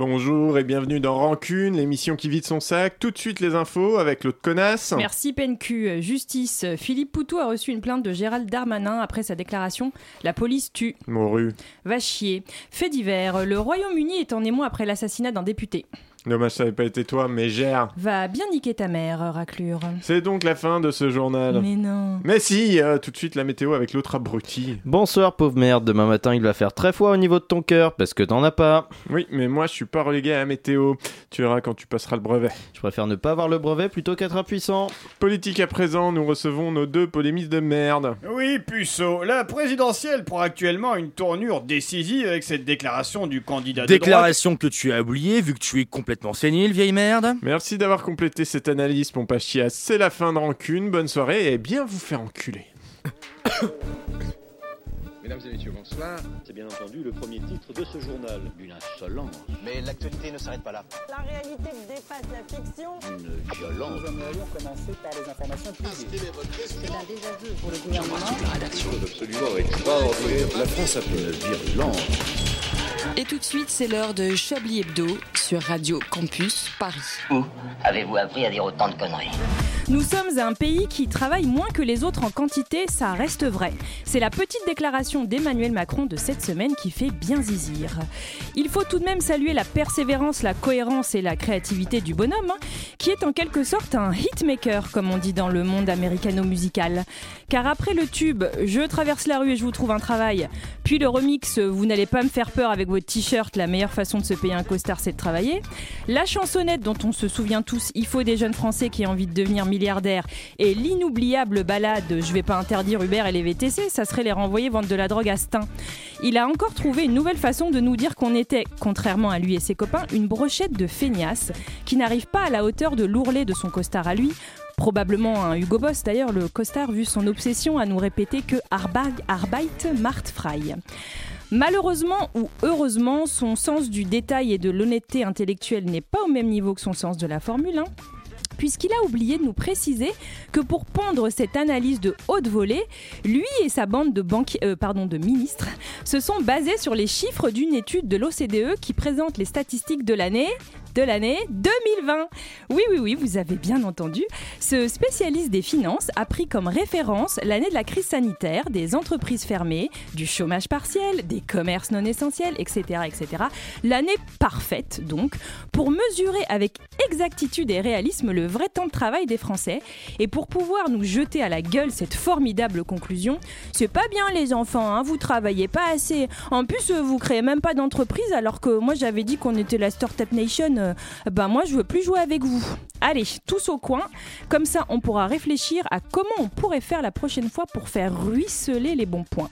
Bonjour et bienvenue dans Rancune, l'émission qui vide son sac. Tout de suite les infos avec l'autre connasse. Merci PNQ. Justice. Philippe Poutou a reçu une plainte de Gérald Darmanin après sa déclaration La police tue. Moru. Va chier. Fait divers. Le Royaume-Uni est en émoi après l'assassinat d'un député. Dommage, ça n'avait pas été toi, mais gère. Va bien niquer ta mère, raclure. C'est donc la fin de ce journal. Mais non. Mais si, euh, tout de suite la météo avec l'autre abruti. Bonsoir pauvre merde, demain matin il va faire très froid au niveau de ton cœur parce que t'en as pas. Oui, mais moi je suis pas relégué à la météo. Tu verras quand tu passeras le brevet. Je préfère ne pas avoir le brevet plutôt qu'être impuissant. Politique à présent, nous recevons nos deux polémistes de merde. Oui, puceau, la présidentielle prend actuellement une tournure décisive avec cette déclaration du candidat de droite. Déclaration que tu as oubliée vu que tu es complètement sénile, vieille merde. Merci d'avoir complété cette analyse, mon Pachia. C'est la fin de rancune. Bonne soirée et bien vous faire enculer. Mesdames et messieurs, bonsoir. C'est bien entendu le premier titre de ce journal. Une insolence, Mais l'actualité ne s'arrête pas là. La réalité dépasse la fiction. une violence. C'est un désaveu pour le gouvernement. Et tout de suite, c'est l'heure de Chablis Hebdo sur Radio Campus Paris. Où avez-vous appris à dire autant de conneries Nous sommes un pays qui travaille moins que les autres en quantité, ça reste vrai. C'est la petite déclaration d'Emmanuel Macron de cette semaine qui fait bien zizir. Il faut tout de même saluer la persévérance, la cohérence et la créativité du bonhomme, hein, qui est en quelque sorte un hitmaker, comme on dit dans le monde américano-musical. Car après le tube Je traverse la rue et je vous trouve un travail, puis le remix Vous n'allez pas me faire peur avec votre t-shirt, la meilleure façon de se payer un costard c'est de travailler, la chansonnette dont on se souvient tous Il faut des jeunes Français qui ont envie de devenir milliardaires, et l'inoubliable balade Je vais pas interdire Uber et les VTC, ça serait les renvoyer vendre de la drogue à Stein. Il a encore trouvé une nouvelle façon de nous dire qu'on était, contrairement à lui et ses copains, une brochette de feignasses qui n'arrive pas à la hauteur de l'ourlet de son costard à lui. Probablement un Hugo Boss d'ailleurs, le costard, vu son obsession à nous répéter que Arbeit, Arbeit macht. Malheureusement ou heureusement, son sens du détail et de l'honnêteté intellectuelle n'est pas au même niveau que son sens de la formule. hein puisqu'il a oublié de nous préciser que pour pondre cette analyse de haute volée, lui et sa bande de, euh, de ministres se sont basés sur les chiffres d'une étude de l'OCDE qui présente les statistiques de l'année de l'année 2020. Oui, oui, oui, vous avez bien entendu. Ce spécialiste des finances a pris comme référence l'année de la crise sanitaire, des entreprises fermées, du chômage partiel, des commerces non essentiels, etc. etc. L'année parfaite, donc, pour mesurer avec exactitude et réalisme le vrai temps de travail des Français et pour pouvoir nous jeter à la gueule cette formidable conclusion. C'est pas bien les enfants, hein, vous travaillez pas assez. En plus, vous créez même pas d'entreprise alors que moi j'avais dit qu'on était la Startup Nation. Euh, ben moi je veux plus jouer avec vous. Allez, tous au coin. Comme ça, on pourra réfléchir à comment on pourrait faire la prochaine fois pour faire ruisseler les bons points.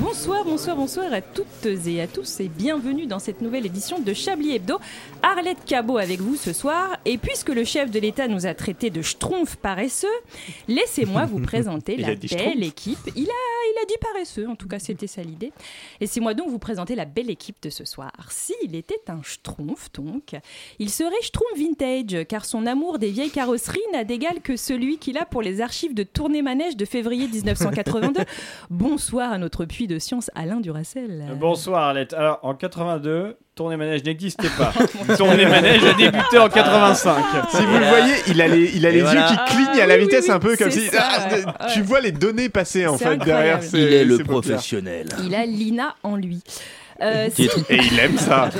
Bonsoir, bonsoir, bonsoir à toutes et à tous et bienvenue dans cette nouvelle édition de Chablis Hebdo. Arlette Cabot avec vous ce soir et puisque le chef de l'État nous a traités de schtroumpf paresseux, laissez-moi vous présenter la belle équipe. Il a, il a dit paresseux, en tout cas c'était ça l'idée. Laissez-moi donc vous présenter la belle équipe de ce soir. S'il était un schtroumpf donc, il serait schtroumpf vintage car son amour des vieilles carrosseries n'a d'égal que celui qu'il a pour les archives de tournée manège de février 1982. Bonsoir à notre puits de science Alain Duracel. Euh, Bonsoir Arlette. Alors en 82, tournée manège n'existait pas. tournée manège a débuté en 85. Si vous le voyez, il a les, il a les voilà. yeux qui clignent Ah, à la oui, vitesse oui, un peu comme si. Ah, ouais, Tu vois les données passer en fait derrière ces- Il est le professionnel. Il a Lina en lui. Euh, si- Et il aime ça.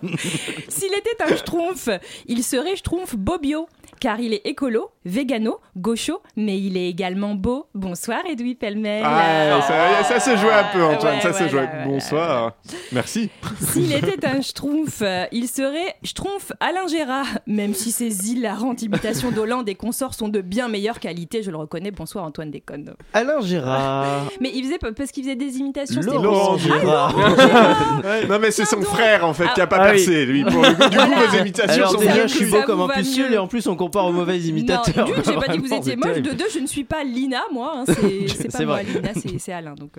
S'il était un schtroumpf, il serait schtroumpf Bobio, car il est écolo, végano, gaucho, mais il est également beau. Bonsoir Edoui Pellemel. Ah, ça, ça se joue un peu, Antoine. Ouais, ça se voilà, joue. voilà, Bonsoir. Merci. S'il était un schtroumpf, euh, il serait schtroumpf Alain Gérard, même si ses hilarantes imitations d'Hollande et consorts sont de bien meilleure qualité, je le reconnais. Bonsoir Antoine Déconne. Alain Gérard. Mais il faisait parce qu'il faisait des imitations. c'était Laurent possible. Gérard. Ah, non, mais c'est son frère en fait qui a pas Ah oui. percé, lui. Pour le coup, du coup, Voilà. vos imitations Alors sont déjà, bien je suis beau comme un mieux. et en plus on compare aux mauvais imitateurs. Non, d'une, j'ai pas dit que vous étiez moche. De deux, je ne suis pas Lina, moi. hein, c'est c'est pas C'est moi, vrai. Lina, c'est c'est Alain. Donc.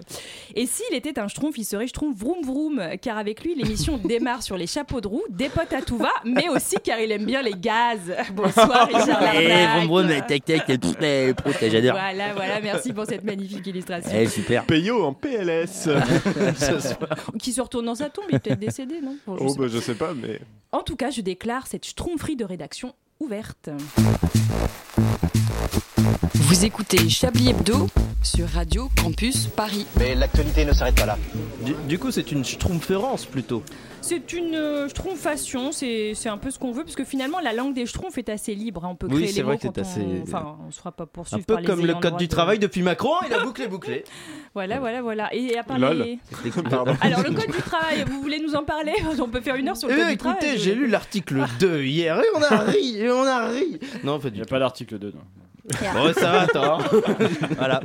Et s'il était un schtroumpf, il serait schtroumpf vroom vroom, car avec lui, l'émission démarre sur les chapeaux de roue, des potes à tout va, mais aussi car il aime bien les gaz. Bonsoir, Richard Eh, Larnac. vroom vroom, tac tac, eh, j'adore. Voilà, voilà, merci pour cette magnifique illustration. Eh, super. Peyo en PLS. Qui se retourne dans sa tombe, il est peut-être décédé, non? Bon, je oh, sais bah, je sais pas, mais. En tout cas, je déclare cette schtroumpferie de rédaction ouverte. Vous écoutez Chablis Hebdo sur Radio Campus Paris. Mais l'actualité ne s'arrête pas là. Du, du coup, c'est une schtroumpférence plutôt. C'est une euh, schtroumpfation, c'est un peu ce qu'on veut, parce que finalement, la langue des schtroumpfs est assez libre. hein, On peut créer c'est les vrai mots que c'est quand assez- on... Enfin, on se fera pas Un poursuivre peu par les comme le code du de- travail depuis Macron, il a bouclé bouclé. Voilà, voilà, voilà. Et à part Lol. les-. Alors, le code du travail, vous voulez nous en parler? On peut faire une heure sur le code Eh, du travail. écoutez, j'ai lu l'article 2 hier et on a ri, et on a ri. Non, pas Il du n'y a pas d'article 2. Non. Bon, ça va, attends. Voilà.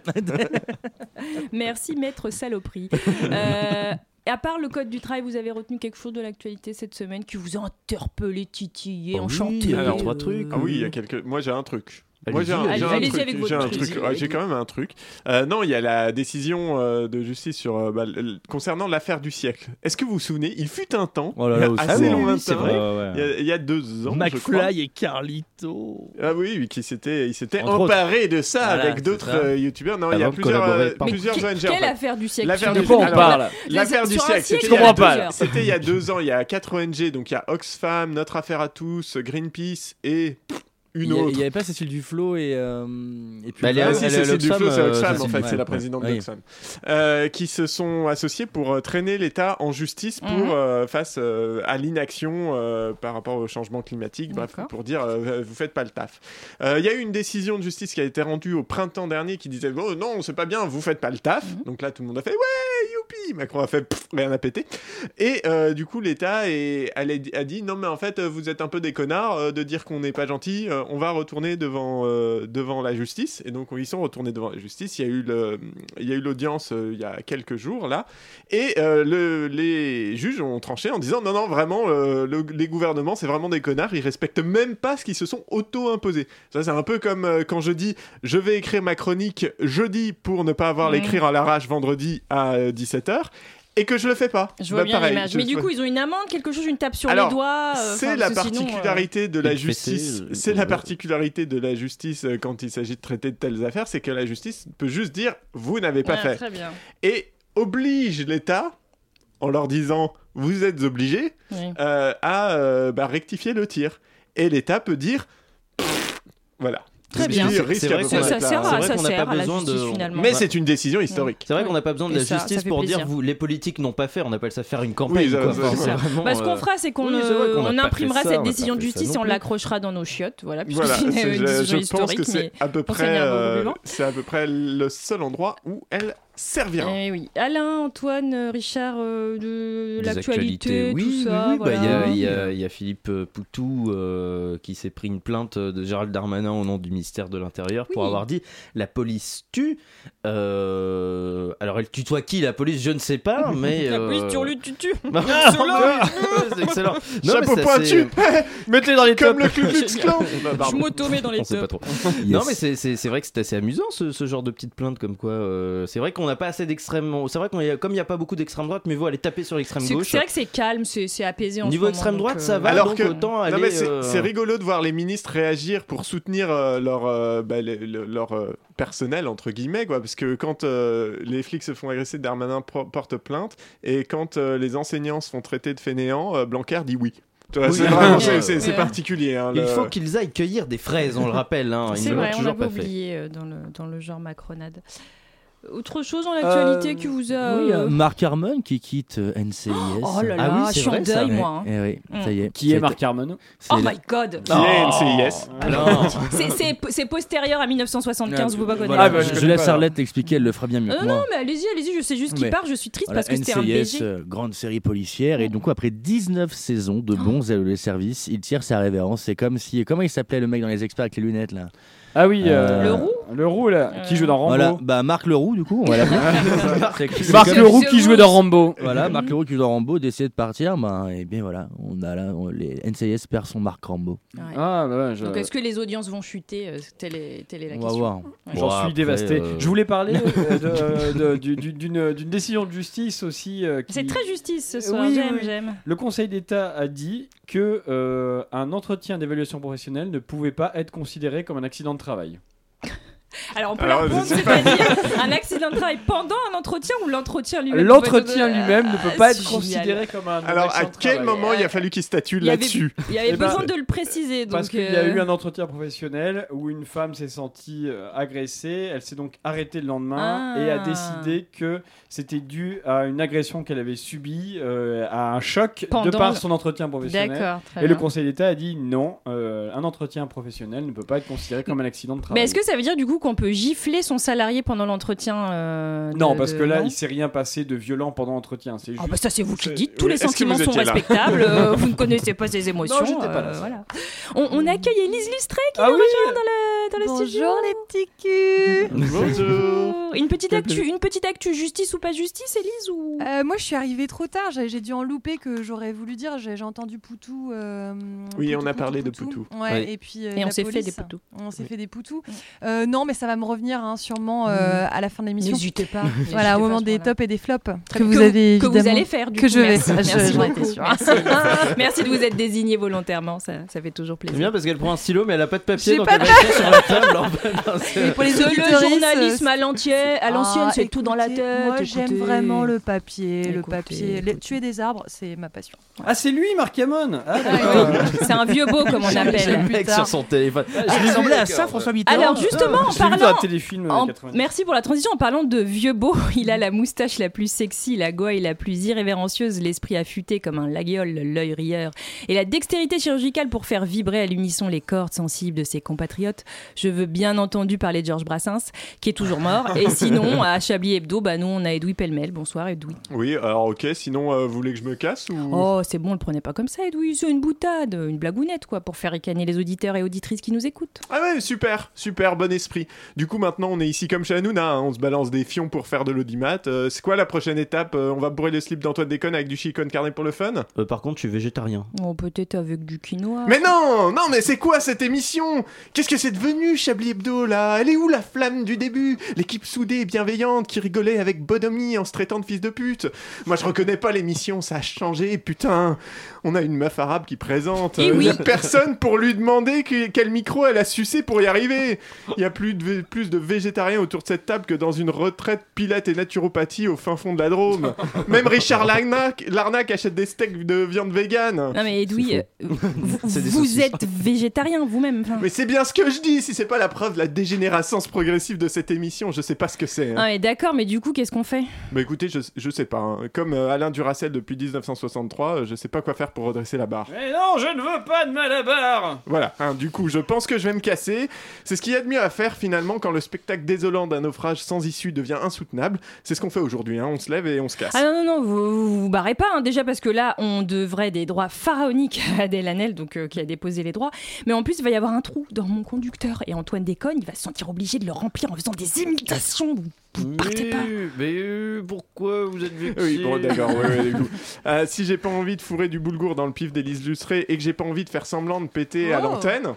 Merci, maître saloperie. Euh, et à part le code du travail, vous avez retenu quelque chose de l'actualité cette semaine qui vous a interpellé, titillé, Oh oui, enchanté alors, trois trucs. Ah oui, il y a quelques. Moi, j'ai un truc. Moi, j'ai un, allez-y. j'ai un Allez-y truc. avec votre J'ai un truc. truc. Allez-y, Ouais, j'ai allez-y. quand même un truc. Euh, non, il y a la décision euh, de justice sur euh, bah, l- concernant l'affaire du siècle. Est-ce que vous vous souvenez Il fut un temps, Oh là il y là, a au assez lointain, c'est vrai. il y, a, il y a deux ans, je crois. McFly et Carlito. Ah oui, oui, qui s'était, il s'était Entre emparé de ça Voilà, avec d'autres euh, youtubeurs. Non, il y a plusieurs, euh, plusieurs ONG. en Quelle fait. affaire du siècle? L'affaire du quoi on parle L'affaire du siècle, siècle, a deux- plusieurs. c'était il y a deux ans. Il y a quatre ONG, donc il y a Oxfam, Notre Affaire à tous, Greenpeace et une Il y a- autre. il y avait pas Cécile Duflo et, euh, et puis Bah, elle est- Ah elle si, est c'est à c'est du l'Oxfam, flow, c'est euh, Oxfam en Cécile, fait, ouais, c'est la ouais. présidente Oui. d'Oxfam, euh, qui se sont associés pour euh, traîner l'État en justice pour Mhm. euh, face euh, à l'inaction euh, par rapport au changement climatique, bref, pour dire euh, vous faites pas le taf. Euh, Il y a eu une décision de justice qui a été rendue au printemps dernier qui disait oh, non c'est pas bien, vous faites pas le taf. Mhm. Donc là tout le monde a fait ouais youpi, Macron a fait pff, rien à péter. Et euh, du coup l'État a- dit non mais en fait euh, vous êtes un peu des connards euh, de dire qu'on n'est pas gentil, on va retourner devant euh, devant la justice. Et donc ils sont retournés devant la justice. Il y a eu le il y a eu l'audience euh, il y a quelques jours là. Et euh, le, les juges ont tranché en disant non non vraiment le- les gouvernements c'est vraiment des connards, ils respectent même pas ce qu'ils se sont auto imposés. Ça c'est un peu comme quand je dis je vais écrire ma chronique jeudi pour ne pas avoir l'écrire à l'arrache vendredi à 17h et que je le fais pas. Je vois Bah, bien pareil, l'image. je- Mais du coup, ils ont une amende, quelque chose, une tape sur Alors, les doigts. euh, c'est la sinon, euh, particularité de la justice. euh, C'est la euh, particularité de la justice euh, quand il s'agit de traiter de telles affaires, c'est que la justice peut juste dire vous n'avez pas ouais, fait Très bien. et oblige l'État en leur disant vous êtes obligés Oui. euh, à euh, bah, rectifier le tir. Et l'État peut dire voilà. Très bien. C'est vrai qu'on n'a pas besoin de-. Mais c'est une décision historique. C'est vrai qu'on n'a pas besoin de Et la justice pour plaisir. dire vous les politiques n'ont pas fait, on appelle ça faire une campagne. Oui, ça- quoi. ça- Enfin, ça- c'est vraiment, Bah, ce qu'on euh, fera, c'est qu'on imprimera cette décision de justice et on l'accrochera dans nos chiottes. Voilà, je, pense historique. que euh, c'est à peu près le seul endroit où elle servira. Eh oui. Alain, Antoine, euh, Richard, euh, de des l'actualité, actualités. tout Oui, ça. oui, oui. Bah, voilà. il y a- y, y Philippe euh, Poutou euh, qui s'est pris une plainte de Gérald Darmanin au nom du ministère de l'Intérieur pour Oui. avoir dit la police tue. Euh, alors elle tutoie qui la police Je ne sais pas, mais. La euh, police tutu. Bah, c'est excellent. Non, Chapeau mais c'est pointu Mettez dans les Comme tops. le Klux Klan Je m'auto-mets dans les pas tops. Non, mais c'est- c'est c'est vrai que c'est assez amusant ce, ce genre de petites plaintes comme quoi. c'est vrai qu'on n'a pas assez d'extrême. C'est vrai qu'on a- comme il n'y a pas beaucoup d'extrême droite, mais vous allez taper sur l'extrême gauche. c'est vrai que c'est calme, c'est apaisé en Niveau ce moment, extrême droite, euh, ça va. Alors donc que autant aller. c'est euh, rigolo de voir les ministres réagir pour soutenir euh, leur euh, bah, les- le- leur euh, personnel entre guillemets quoi parce que quand euh, les flics se font agresser Darmanin porte plainte et quand euh, les enseignants se font traiter de fainéants euh, Blanquer dit oui. C'est particulier hein, Il le- faut qu'ils aillent cueillir des fraises, on le rappelle. Hein. C'est vrai, on l'avait oublié dans le, dans le genre macronade. Autre chose dans l'actualité Euh, qui vous a. Oui, a euh, Marc Harmon qui quitte euh, NCIS. Oh là là, Ah oui, je suis en deuil, moi. hein. eh oui, Mm. ça y est. Qui est C'est- Marc Harmon Oh la- my god! qui est NCIS. Non. C'est- postérieur à 1975, vous pas connaître. Voilà, bah, je, je laisse pas. Arlette elle le fera bien mieux Euh, que non, mais allez-y, allez-y, je sais juste qui Mais- part, je suis triste Voilà, parce que c'était un NCIS, euh, grande série policière, et donc après 19 saisons de bons et les services, il tire sa révérence. C'est comme si. Comment il s'appelait le mec dans les experts avec les lunettes là? Ah oui, Euh, euh, Le roux Le roux là, qui joue dans Rambo. Voilà, bah Marc Leroux du coup, on va l'appeler. C'est Marc comme- Leroux qui jouait dans Rambo. Voilà, Marc Leroux qui joue dans Rambo, d'essayer de partir, bah, et bien voilà, on a là, on- les NCIS perd son Marc Rambo. Ouais. Ah bah ouais, je- Donc est-ce que les audiences vont chuter euh, telle, est, telle est la On va question. voir. Ouais. J'en Bon, suis après, dévasté. euh, Je voulais parler euh, de- de- du- du- d'une d'une décision de justice aussi. euh, qui- C'est très justice ce soir, Oui, j'aime, oui. j'aime. Le Conseil d'État a dit que euh, un entretien d'évaluation professionnelle ne pouvait pas être considéré comme un accident de travail. Alors on peut Alors, c'est c'est-à-dire un accident de travail pendant un entretien ou l'entretien lui-même? L'entretien peut être- lui-même ne peut Ah, pas être c'est considéré génial. comme un Alors, à accident de quel travail. moment il a fallu qu'il statue Il y avait, là-dessus? il y avait Eh ben, besoin de le préciser. Parce donc, qu'il y a euh, eu un entretien professionnel où une femme s'est sentie euh, agressée, elle s'est donc arrêtée le lendemain Ah. et a décidé que c'était dû à une agression qu'elle avait subie, euh, à un choc de par le- son entretien professionnel. D'accord, très Et le. Conseil d'État a dit non, euh, un entretien professionnel ne peut pas être considéré comme un accident de travail. Mais est-ce que ça veut dire du coup qu'on peut gifler son salarié pendant l'entretien euh, de- Non, parce de- que là, non il s'est rien passé de violent pendant l'entretien. C'est Ah juste. bah ça c'est vous qui dites, tous oui, les sentiments sont respectables, euh, vous ne connaissez pas ses émotions. Non, j'étais pas là. euh, voilà. on, on accueille Élise Lustré qui Ah nous oui rejoint dans le, dans le studio. Bonjour les petits culs Bonjour Une petite actu, une petite actu justice ou pas justice, Élise ou? Euh, Moi je suis arrivée trop tard, j'ai dû en louper que j'aurais voulu dire, j'ai entendu Poutou. euh, Oui, Poutou, on a Poutou, parlé de Poutou. Ouais, Oui. et puis. euh, Et on s'est fait des poutous. On s'est Oui. fait des poutous. Euh, non, mais ça va me revenir hein, sûrement euh, à la fin de l'émission. N'hésitez pas. Voilà, au moment des tops et des flops que Que vous avez que vous allez faire du que coup, je vais. merci. Merci de vous être désigné volontairement, ça, ça fait toujours C'est plaisir. bien parce qu'elle prend un stylo mais elle a pas de papier donc elle va sur la table c'est- pour les C'est le journalisme à l'ancienne, à l'ancienne, Ah, c'est tout dans la tête. J'aime vraiment le papier, le papier. Les- tuer des arbres, c'est ma passion. Ah, c'est lui, Marc Hamon Ah, Ah. C'est un vieux beau comme on Le appelle. mec sur son téléphone. Je ressemblais à ça, François Mitterrand. Alors justement, en vu dans parlant, un téléfilm euh, En- 90. Merci pour la transition. En parlant de vieux beau, il a la moustache la plus sexy, la gouaille la plus irrévérencieuse, l'esprit affûté comme un laguiole, l'œil rieur, et la dextérité chirurgicale pour faire vibrer à l'unisson les cordes sensibles de ses compatriotes. Je veux bien entendu parler de Georges Brassens, qui est toujours mort. Et sinon, à Chablis Hebdo, bah nous on a Edoui Pellemel. Bonsoir Edoui. Oui, alors ok, sinon euh, vous voulez que je me casse ou... Oh, c'est bon, le prenez pas comme ça, Edoui. C'est une boutade, une blagounette, quoi, pour faire ricaner les auditeurs et auditrices qui nous écoutent. Ah ouais, super, super, bon esprit. Du coup, maintenant, on est ici comme chez Hanouna, hein, on se balance des fions pour faire de l'audimat. Euh, c'est quoi la prochaine étape? Euh, On va bourrer le slip d'Antoine Déconne avec du chicon carné pour le fun? Euh, par contre, je suis végétarien. Oh, peut-être avec du quinoa. Mais non, non, mais c'est quoi cette émission? Qu'est-ce que c'est devenu, Chablis Hebdo, là? Elle est où la flamme du début? L'équipe soudée et bienveillante qui rigolait avec en se traitant de fils de pute. Moi, je reconnais pas l'émission, ça a changé, putain On a une meuf arabe qui présente. Euh, oui. y a personne pour lui demander que- quel micro elle a sucé pour y arriver Il y a plus de, plus de végétariens autour de cette table que dans une retraite pilate et naturopathie au fin fond de la Drôme. Même Richard Larnac, Larnac achète des steaks de viande végane. Non mais Edoui, euh, vous, êtes végétarien vous-même. enfin. Mais c'est bien ce que je dis, si c'est pas la preuve de la dégénérescence progressive de cette émission, je sais pas ce que c'est. hein. Ah mais d'accord, mais du coup qu'est-ce qu'on fait? Bah écoutez, je, je sais pas. hein. Comme euh, Alain Duracel depuis 1963, euh, je sais pas quoi faire pour redresser la barre. Mais non, je ne veux pas de malabar Voilà, hein, du coup, je pense que je vais me casser. C'est ce qu'il y a de mieux à faire finalement quand le spectacle désolant d'un naufrage sans issue devient insoutenable. C'est ce qu'on fait aujourd'hui, hein. on se lève et on se casse. Ah non non non, vous vous, vous barrez pas hein. déjà parce que là on devrait des droits pharaoniques à Adèle Hanel donc euh, qui a déposé les droits, mais en plus il va y avoir un trou dans mon conducteur et Antoine Déconne il va se sentir obligé de le remplir en faisant des imitations. Vous, pas. Mais euh, pourquoi vous êtes vexé Oui, bon, d'accord, ouais, ouais, du coup. Euh, si j'ai pas envie de fourrer du boulgour dans le pif d'Élise Lustré et que j'ai pas envie de faire semblant de péter à Oh. l'antenne.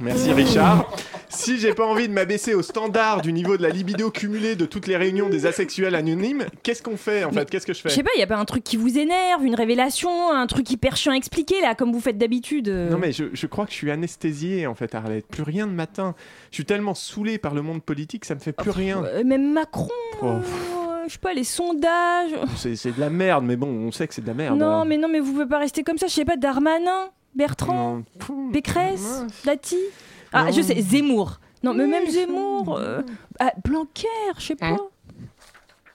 Merci Richard. Si j'ai pas envie de m'abaisser au standard du niveau de la libido cumulée de toutes les réunions des asexuels anonymes, qu'est-ce qu'on fait en fait Qu'est-ce que je Je fais sais pas, il y a pas un truc qui vous énerve, une révélation, un truc hyper chiant à expliquer là comme vous faites d'habitude. euh. Non mais je, je crois que je suis anesthésié en fait Arlette. Plus rien de matin. Je suis tellement saoulé par le monde politique, ça me fait plus rien. Euh, même Macron, Oh. euh, je sais pas les sondages. C'est de la merde, mais bon, on sait que c'est de la merde. Non hein. mais non mais vous pouvez pas rester comme ça. Je sais pas Darmanin, Bertrand. Non. Pécresse, Ouais. Ah, je sais, Zemmour. Non, mais même Zemmour. euh, ah, Blanquer, je sais pas.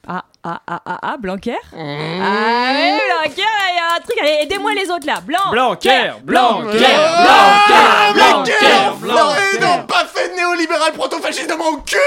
Ah, ah, ah, ah, ah, Blanquer. Ah, ouais, Blanquer, il y a un truc. Allez, aidez-moi les autres là. Blanc. Blanquer Blanquer Blanquer Blanquer Blanquer Non, et non, pas fait de néolibéral proto-fasciste de mon cul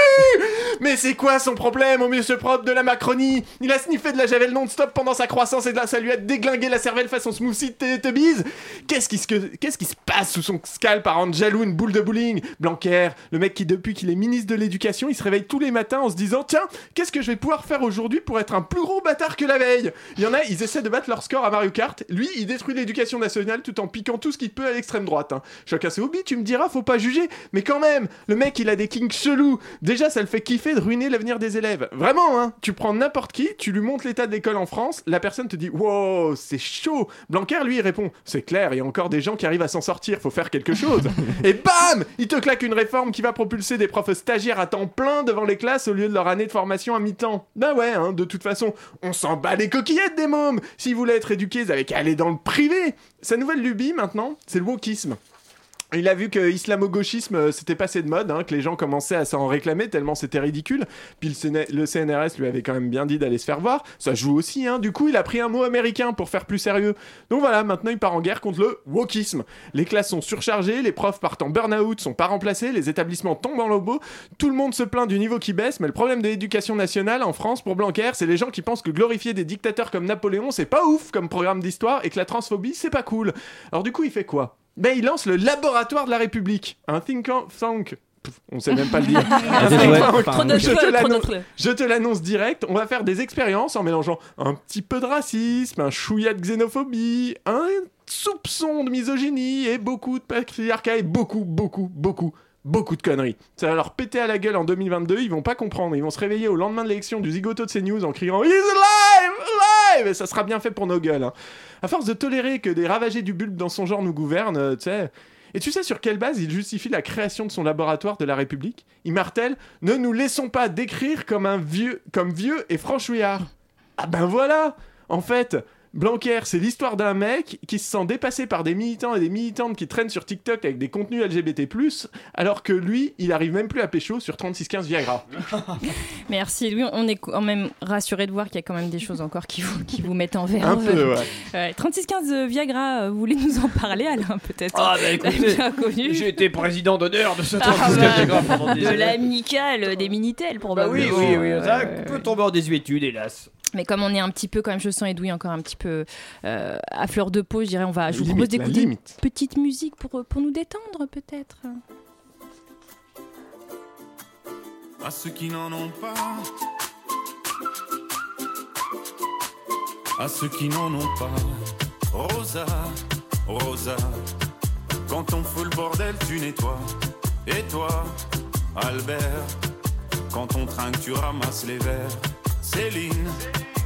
Mais c'est quoi son problème? Au monsieur propre de la Macronie Il a sniffé de la javel non-stop pendant sa croissance et là ça lui a déglingué la cervelle façon smoothie Teletubbies Qu'est-ce qui, se... qu'est-ce qui se passe sous son scalp à rendre jaloux une boule de bowling? Blanquer, le mec qui depuis qu'il est ministre de l'éducation, il se réveille tous les matins en se disant Tiens, qu'est-ce que je vais pouvoir faire aujourd'hui pour être un plus gros bâtard que la veille Il y en a, ils essaient de battre leur score à Mario Kart. Lui, il détruit l'éducation nationale tout en piquant tout ce qu'il peut à l'extrême droite. Hein. Chacun ses hobbies, tu me diras, faut pas juger. Mais quand même, le mec, il a des kinks chelous. Déjà, ça le fait kiffer de ruiner l'avenir des élèves. Vraiment, hein. Tu prends n'importe qui, tu lui montres l'état de l'école en France, la personne te dit Wow, c'est chaud. Blanquer, lui, il répond C'est clair, il y a encore des gens qui arrivent à s'en sortir, faut faire quelque chose. Et bam Il te claque une réforme qui va propulser des profs stagiaires à temps plein devant les classes au lieu de leur année de formation à mi-temps. Bah ouais, hein, de toute façon, on s'en bat les coquillettes des mômes. S'ils voulaient être éduqués, qu'à aller dans le privé. Sa nouvelle lubie maintenant, c'est le wokisme. Il a vu que islamo-gauchisme euh, c'était passé de mode, hein, que les gens commençaient à s'en réclamer tellement c'était ridicule. Puis le, CN- le CNRS lui avait quand même bien dit d'aller se faire voir. Ça joue aussi, hein. Du coup, il a pris un mot américain pour faire plus sérieux. Donc voilà, maintenant il part en guerre contre le wokisme. Les classes sont surchargées, les profs partent en burn-out, sont pas remplacés, les établissements tombent en lobo. Tout le monde se plaint du niveau qui baisse, mais le problème de l'éducation nationale en France pour Blanquer, c'est les gens qui pensent que glorifier des dictateurs comme Napoléon, c'est pas ouf comme programme d'histoire et que la transphobie, c'est pas cool. Alors du coup, il fait quoi? Ben, il lance le laboratoire de la République, un think tank. Pff, On sait même pas le dire. Je te l'annonce direct, on va faire des expériences en mélangeant un petit peu de racisme, un chouïa de xénophobie, un soupçon de misogynie et beaucoup de patriarcat et beaucoup, beaucoup, beaucoup, beaucoup de conneries. Ça va leur péter à la gueule en 2022, ils vont pas comprendre, ils vont se réveiller au lendemain de l'élection du zigoto de CNews en criant « He's alive! Alive !» Et ça sera bien fait pour nos gueules. hein. À force de tolérer que des ravagés du bulbe dans son genre nous gouvernent, euh, tu sais... Et tu sais sur quelle base il justifie la création de son laboratoire de la République? Il martèle Ne nous laissons pas décrire comme un vieux, comme vieux et franchouillard. Ah ben voilà En fait, Blanquer, c'est l'histoire d'un mec qui se sent dépassé par des militants et des militantes qui traînent sur TikTok avec des contenus LGBT+, alors que lui, il arrive même plus à pécho sur 3615 Viagra. Merci Louis, on est quand même rassuré de voir qu'il y a quand même des choses encore qui vous, qui vous mettent en verre. Un peu, ouais. Ouais, 3615 euh, Viagra, euh, vous voulez nous en parler Alain peut-être? Ah, bah, écoutez, Bien connu. J'ai été président d'honneur de ce Ah, 36 bah, Viagra pendant des de l'amicale des Minitel Bah probablement. oui, oui, oui, ça Ouais, peut tomber en désuétude, hélas. Mais comme on est un petit peu, quand même, je sens Edoui encore un petit peu euh, à fleur de peau, je dirais, on va, je vous propose d'écouter une petite musique pour, pour nous détendre peut-être. à ceux qui n'en ont pas, à ceux qui n'en ont pas. Rosa, Rosa, quand on fout le bordel, tu nettoies. Et toi, Albert, quand on trinque, tu ramasses les verres. Céline,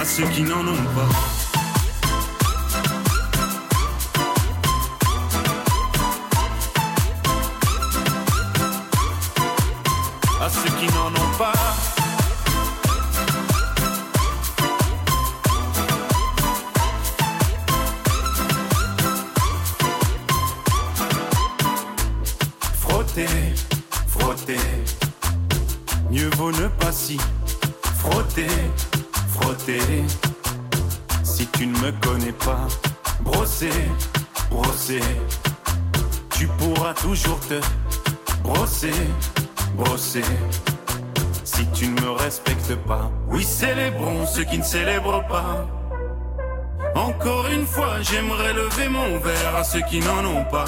À ceux qui n'en ont pas. Encore une fois, j'aimerais lever mon verre à ceux qui n'en ont pas.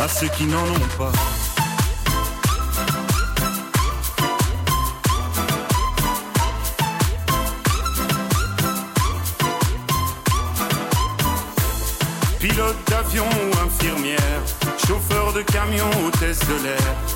À ceux qui n'en ont pas. Pilote d'avion ou infirmière, chauffeur de camion, ou test de l'air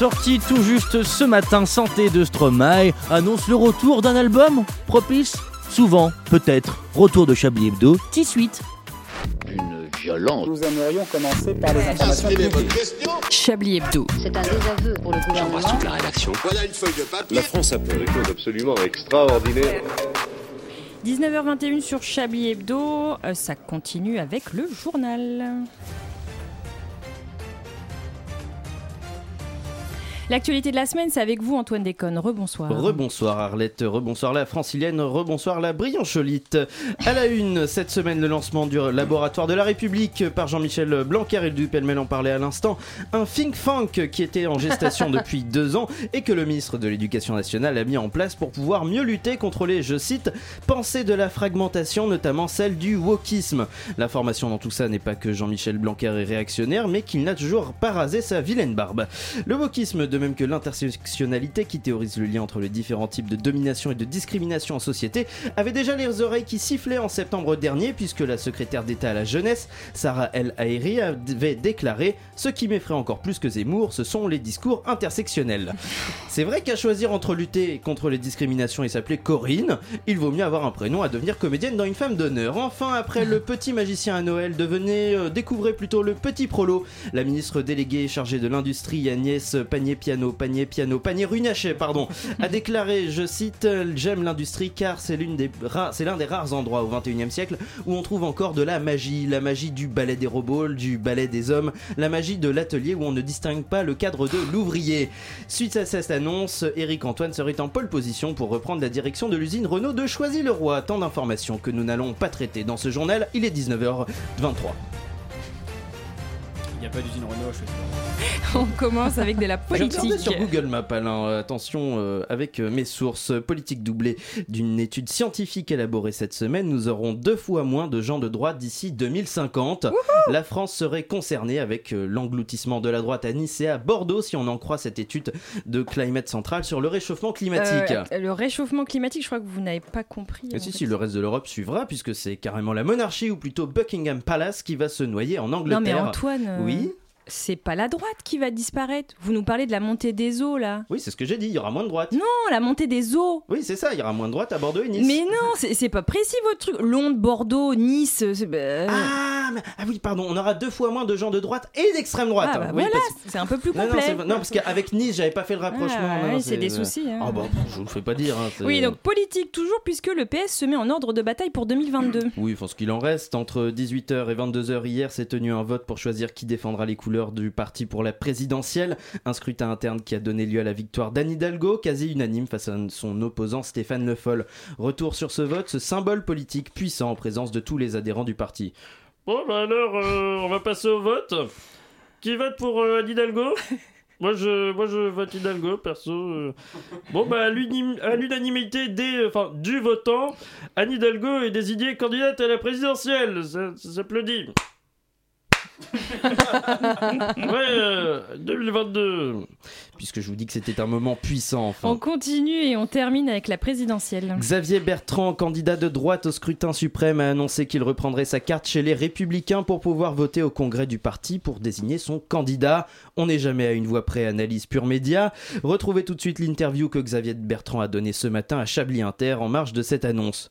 Sorti tout juste ce matin, Santé de Stromae annonce le retour d'un album propice, souvent, peut-être, retour de Chablis Hebdo, T-Suite. Une violence. Nous aimerions commencer par les informations publiques. Chablis Hebdo. C'est un désaveu pour le gouvernement. toute la rédaction. Voilà une feuille de papier. La France a fait des choses absolument extraordinaires. 19h21 sur Chablis Hebdo, euh, ça continue avec le journal. L'actualité de la semaine, c'est avec vous Antoine Déconne. Rebonsoir. Rebonsoir Arlette, rebonsoir la francilienne, rebonsoir la briancholite. À la une, cette semaine, le lancement du laboratoire de la République par Jean-Michel Blanquer et du Pellemel en parlait à l'instant. Un think tank qui était en gestation depuis deux ans et que le ministre de l'Éducation nationale a mis en place pour pouvoir mieux lutter contre les, je cite, pensées de la fragmentation, notamment celle du wokisme. L'information dans tout ça n'est pas que Jean-Michel Blanquer est réactionnaire, mais qu'il n'a toujours pas rasé sa vilaine barbe. Le wokisme, de même que l'intersectionnalité qui théorise le lien entre les différents types de domination et de discrimination en société, avait déjà les oreilles qui sifflaient en septembre dernier puisque la secrétaire d'État à la jeunesse, Sarah El Haïry, avait déclaré Ce qui m'effraie encore plus que Zemmour, ce sont les discours intersectionnels. C'est vrai qu'à choisir entre lutter contre les discriminations et s'appeler Corinne, il vaut mieux avoir un prénom à devenir comédienne dans une femme d'honneur. Enfin, après le petit magicien à Noël, devenez, euh, découvrez plutôt le petit prolo. La ministre déléguée chargée de l'industrie, Agnès Pannier-Piano, Panier Piano, Panier Runachet, pardon, a déclaré, je cite, J'aime l'industrie car c'est l'un des rares endroits au 21e siècle où on trouve encore de la magie, la magie du ballet des robots, du ballet des hommes, la magie de l'atelier où on ne distingue pas le cadre de l'ouvrier. Suite à cette annonce, Eric Antoine serait en pole position pour reprendre la direction de l'usine Renault de Choisy-le-Roi. Tant d'informations que nous n'allons pas traiter dans ce journal, il est 19h23. Il n'y a pas d'usine Renault, je On commence avec de la politique. sur Google Maps, Alain, euh, attention, euh, avec euh, mes sources, politique doublée d'une étude scientifique élaborée cette semaine, nous aurons deux fois moins de gens de droite d'ici 2050. La France serait concernée avec l'engloutissement de la droite à Nice et à Bordeaux, si on en croit cette étude de Climate Central sur le réchauffement climatique. Euh, le réchauffement climatique, je crois que vous n'avez pas compris. Et si, fait. si, le reste de l'Europe suivra, puisque c'est carrément la monarchie, ou plutôt Buckingham Palace, qui va se noyer en Angleterre. Non mais Antoine, euh, Oui c'est pas la droite qui va disparaître. Vous nous parlez de la montée des eaux là. Oui, c'est ce que j'ai dit, il y aura moins de droite. Non, la montée des eaux. Oui, c'est ça, il y aura moins de droite à Bordeaux et Nice. Mais non, c'est pas précis votre truc. Londres, Bordeaux, Nice. bah, Ah, mais- ah oui, pardon, on aura deux fois moins de gens de droite et d'extrême droite. Ah, bah Oui, voilà, c'est un peu plus non, complet. non, parce qu'avec Nice, j'avais pas fait le rapprochement. Ah, oui, c'est des euh, soucis, hein. Ah bah, je vous le fais pas dire. hein, Oui, donc politique toujours, puisque le PS se met en ordre de bataille pour 2022. Oui, enfin, ce qu'il en reste, entre 18h et 22h hier, s'est tenu un vote pour choisir qui défendra les couleurs du parti pour la présidentielle. Un scrutin interne qui a donné lieu à la victoire d'Anne Hidalgo, quasi unanime face à son opposant Stéphane Le Foll. Retour sur ce vote, ce symbole politique puissant en présence de tous les adhérents du parti. Bon, bah alors, euh, on va passer au vote. Qui vote pour euh, Anne Hidalgo? Moi je, moi, je vote Hidalgo, perso. euh. Bon, bah, à l'unanimité des, enfin, du votant, Anne Hidalgo est désignée candidate à la présidentielle. Ça, ça s'applaudit. Ouais, euh, 2022. Puisque je vous dis que c'était un moment puissant, enfin. On continue et on termine avec la présidentielle. Xavier Bertrand, candidat de droite au scrutin suprême, a annoncé qu'il reprendrait sa carte chez les Républicains pour pouvoir voter au congrès du parti pour désigner son candidat. On n'est jamais à une voix près, analyse pure média. Retrouvez tout de suite l'interview que Xavier Bertrand a donnée ce matin à Chablis Inter en marge de cette annonce.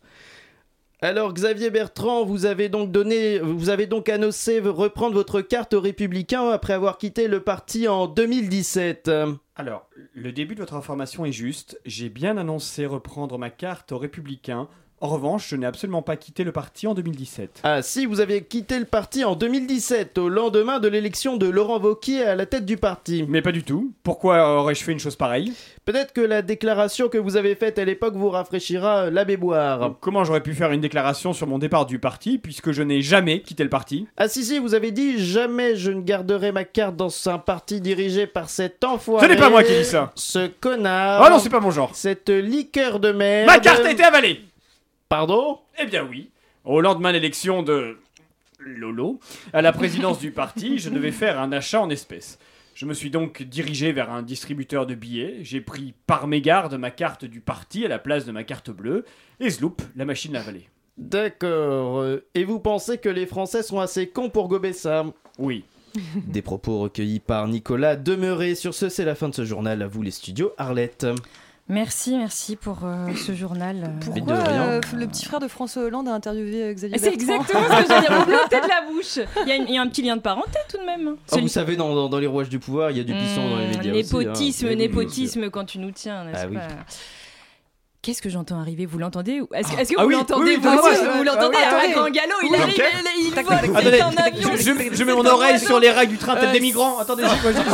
Alors Xavier Bertrand, vous avez donc donné, vous avez donc annoncé reprendre votre carte aux Républicains après avoir quitté le parti en 2017. Alors, le début de votre information est juste. J'ai bien annoncé reprendre ma carte aux Républicains En revanche, je n'ai absolument pas quitté le parti en 2017. Ah si, vous avez quitté le parti en 2017, au lendemain de l'élection de Laurent Wauquiez à la tête du parti. Mais pas du tout. Pourquoi aurais-je fait une chose pareille? Peut-être que la déclaration que vous avez faite à l'époque vous rafraîchira la mémoire. Comment j'aurais pu faire une déclaration sur mon départ du parti puisque je n'ai jamais quitté le parti? Ah si si, vous avez dit jamais je ne garderai ma carte dans un parti dirigé par cet enfoiré. Ce n'est pas moi qui dis ça. Ce connard. Ah non, c'est pas mon genre. Cette liqueur de merde. Ma carte a été avalée Pardon Eh bien oui. Au lendemain de l'élection de Lolo à la présidence du parti, je devais faire un achat en espèces. Je me suis donc dirigé vers un distributeur de billets. J'ai pris par mégarde ma carte du parti à la place de ma carte bleue. Et zloup, la machine l'a avalée. D'accord. Et vous pensez que les Français sont assez cons pour gober ça Oui. Des propos recueillis par Nicolas Demeuré. Sur ce, c'est la fin de ce journal. À vous les studios, Arlette. Merci, merci pour euh, ce journal. Pourquoi euh, le petit frère de François Hollande a interviewé euh, Xavier C'est exactement ce que j'allais dire. Vous de la bouche. Il y, a une- il y a un petit lien de parenté tout de même. Ah, vous savez, dans, dans- dans les rouages du pouvoir, il y a du puissant dans les médias. aussi, hein. Népotisme, népotisme quand tu nous tiens, n'est-ce Ah oui. Qu'est-ce que j'entends arriver? Vous l'entendez ou- Est-ce que, est-ce que Ah vous oui, l'entendez oui, vous oui, Vous l'entendez? À attendez. Grand Galop Il arrive, il, il vole, un avion. je, je- je mets mon un oreille sur les rails du train Euh, des migrants. Attendez, j'écoute, j'écoute,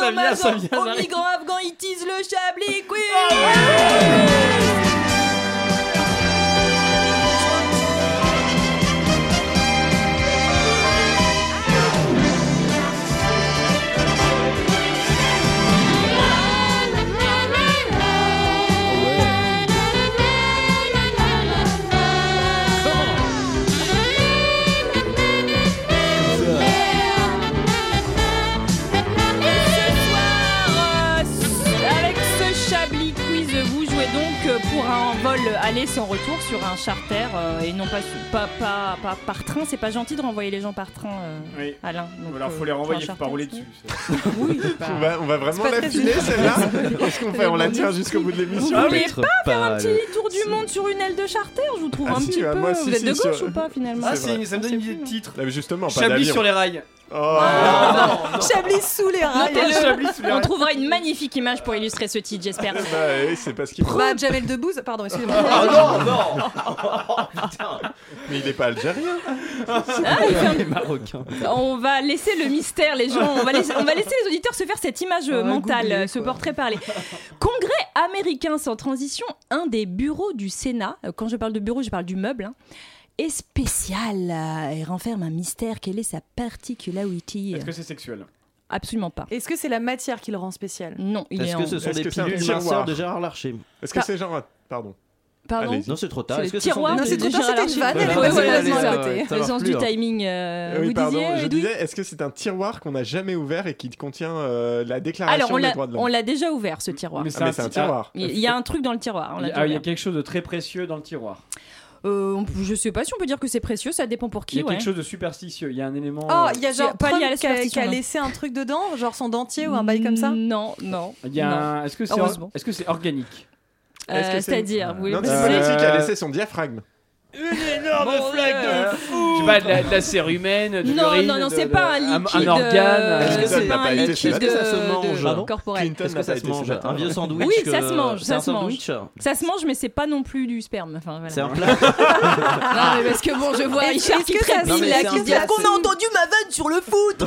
en hommage vient. migrants afghans, ils teasent le Chablis Quiz sans retour sur un charter euh, et non pas, sur- pas, pas, pas par train. C'est pas gentil de renvoyer les gens par train, euh, Oui. Alain. Donc, Alors, faut euh, les pour renvoyer, faut pas rouler dessus. Oui, bah, On va, on va vraiment l'affiner celle-là Qu'est-ce qu'on fait On la tient jusqu'au bout de Vous l'émission voulez Être pas faire un petit tour du monde sur une aile de charter Je vous trouve Ah un si, petit bah, peu. moi, si, vous êtes si, de gauche sur- ou pas finalement Ah, ça me donne une idée de titre. Ah, mais Justement, pas Chablis sur les rails. Oh. Chablis sous les rails. Notez-le. Chablis sous les On rails. trouvera une magnifique image pour illustrer ce titre, j'espère. Bah oui, c'est parce qu'il faut. Bah, Jamel Debbouze, pardon, excusez-moi. Ah non, non Mais il est pas algérien. Ah, il Les Marocains. On va laisser le mystère, les gens. On va laisser, on va laisser les auditeurs se faire cette image euh, On mentale, ce quoi. portrait parlé. Congrès américain sans transition, un des bureaux du Sénat. euh, Quand je parle de bureau, je parle du meuble. hein, est spécial euh, et renferme un mystère. Quelle est sa particularité Est-ce que c'est sexuel? Absolument pas. Est-ce que c'est la matière qui le rend spécial? Non, il est Est-ce en... que ce sont Est-ce des que c'est un pilules tiroir? minceurs de Gérard Larcher? Est-ce que Pas- c'est genre. Pardon. Pardon? Allez-y. Non, c'est trop tard. C'est Est-ce le que ce sont tiroir des Non, c'est trop tard, Gérard c'était une Larcher. vanne, elle est Ouais, passée voilà, complètement c'est à ça. côté. Ça Le marche sens plus, du hein. timing. euh, oui, vous pardon. disiez, je Edoui disais, est-ce que c'est un tiroir qu'on n'a jamais ouvert et qui contient euh, la déclaration Alors, on des l'a, droits de l'homme? on l'a déjà ouvert, ce tiroir. Mais Ah, mais c'est un ah, tiroir. Il y a un truc dans le tiroir. on Il l'a y, déjà a, il y a ouvert. quelque chose de très précieux dans le tiroir. Euh, on je sais pas si on peut dire que c'est précieux, ça dépend pour Il y qui. a ouais. quelque chose de superstitieux. Il y a un élément. Oh, euh, il y a genre pas Trump qui a, qui laissé un truc dedans, genre son dentier ou un bail comme ça Non, non. un- Est-ce que c'est Heureusement. est-ce que c'est organique? Euh, Est-ce que c'est- C'est-à-dire, vous voulez Non, c'est Euh, préciser Politique qui a laissé son diaphragme. Flaque euh, de fou Je sais pas, de la, de la cérumen, de Non, l'urine, non, non, de- c'est de- pas un un, liquide. un organe. euh, Est-ce que c'est pas un été liquide fait de, Est-ce que ça se mange de Pardon corporel. Clinton Est-ce que ça pas se été mange fait Un vieux sandwich Oui, ça euh, se mange, C'est ça un se mange. sandwich Ça se mange, mais c'est pas non plus du sperme. Enfin, voilà. C'est un plat Non, mais parce que bon, je vois Est-ce- Richard est-ce qui que ça trépide se- là, mais qui c'est dit qu'on a entendu ma vanne sur le foutre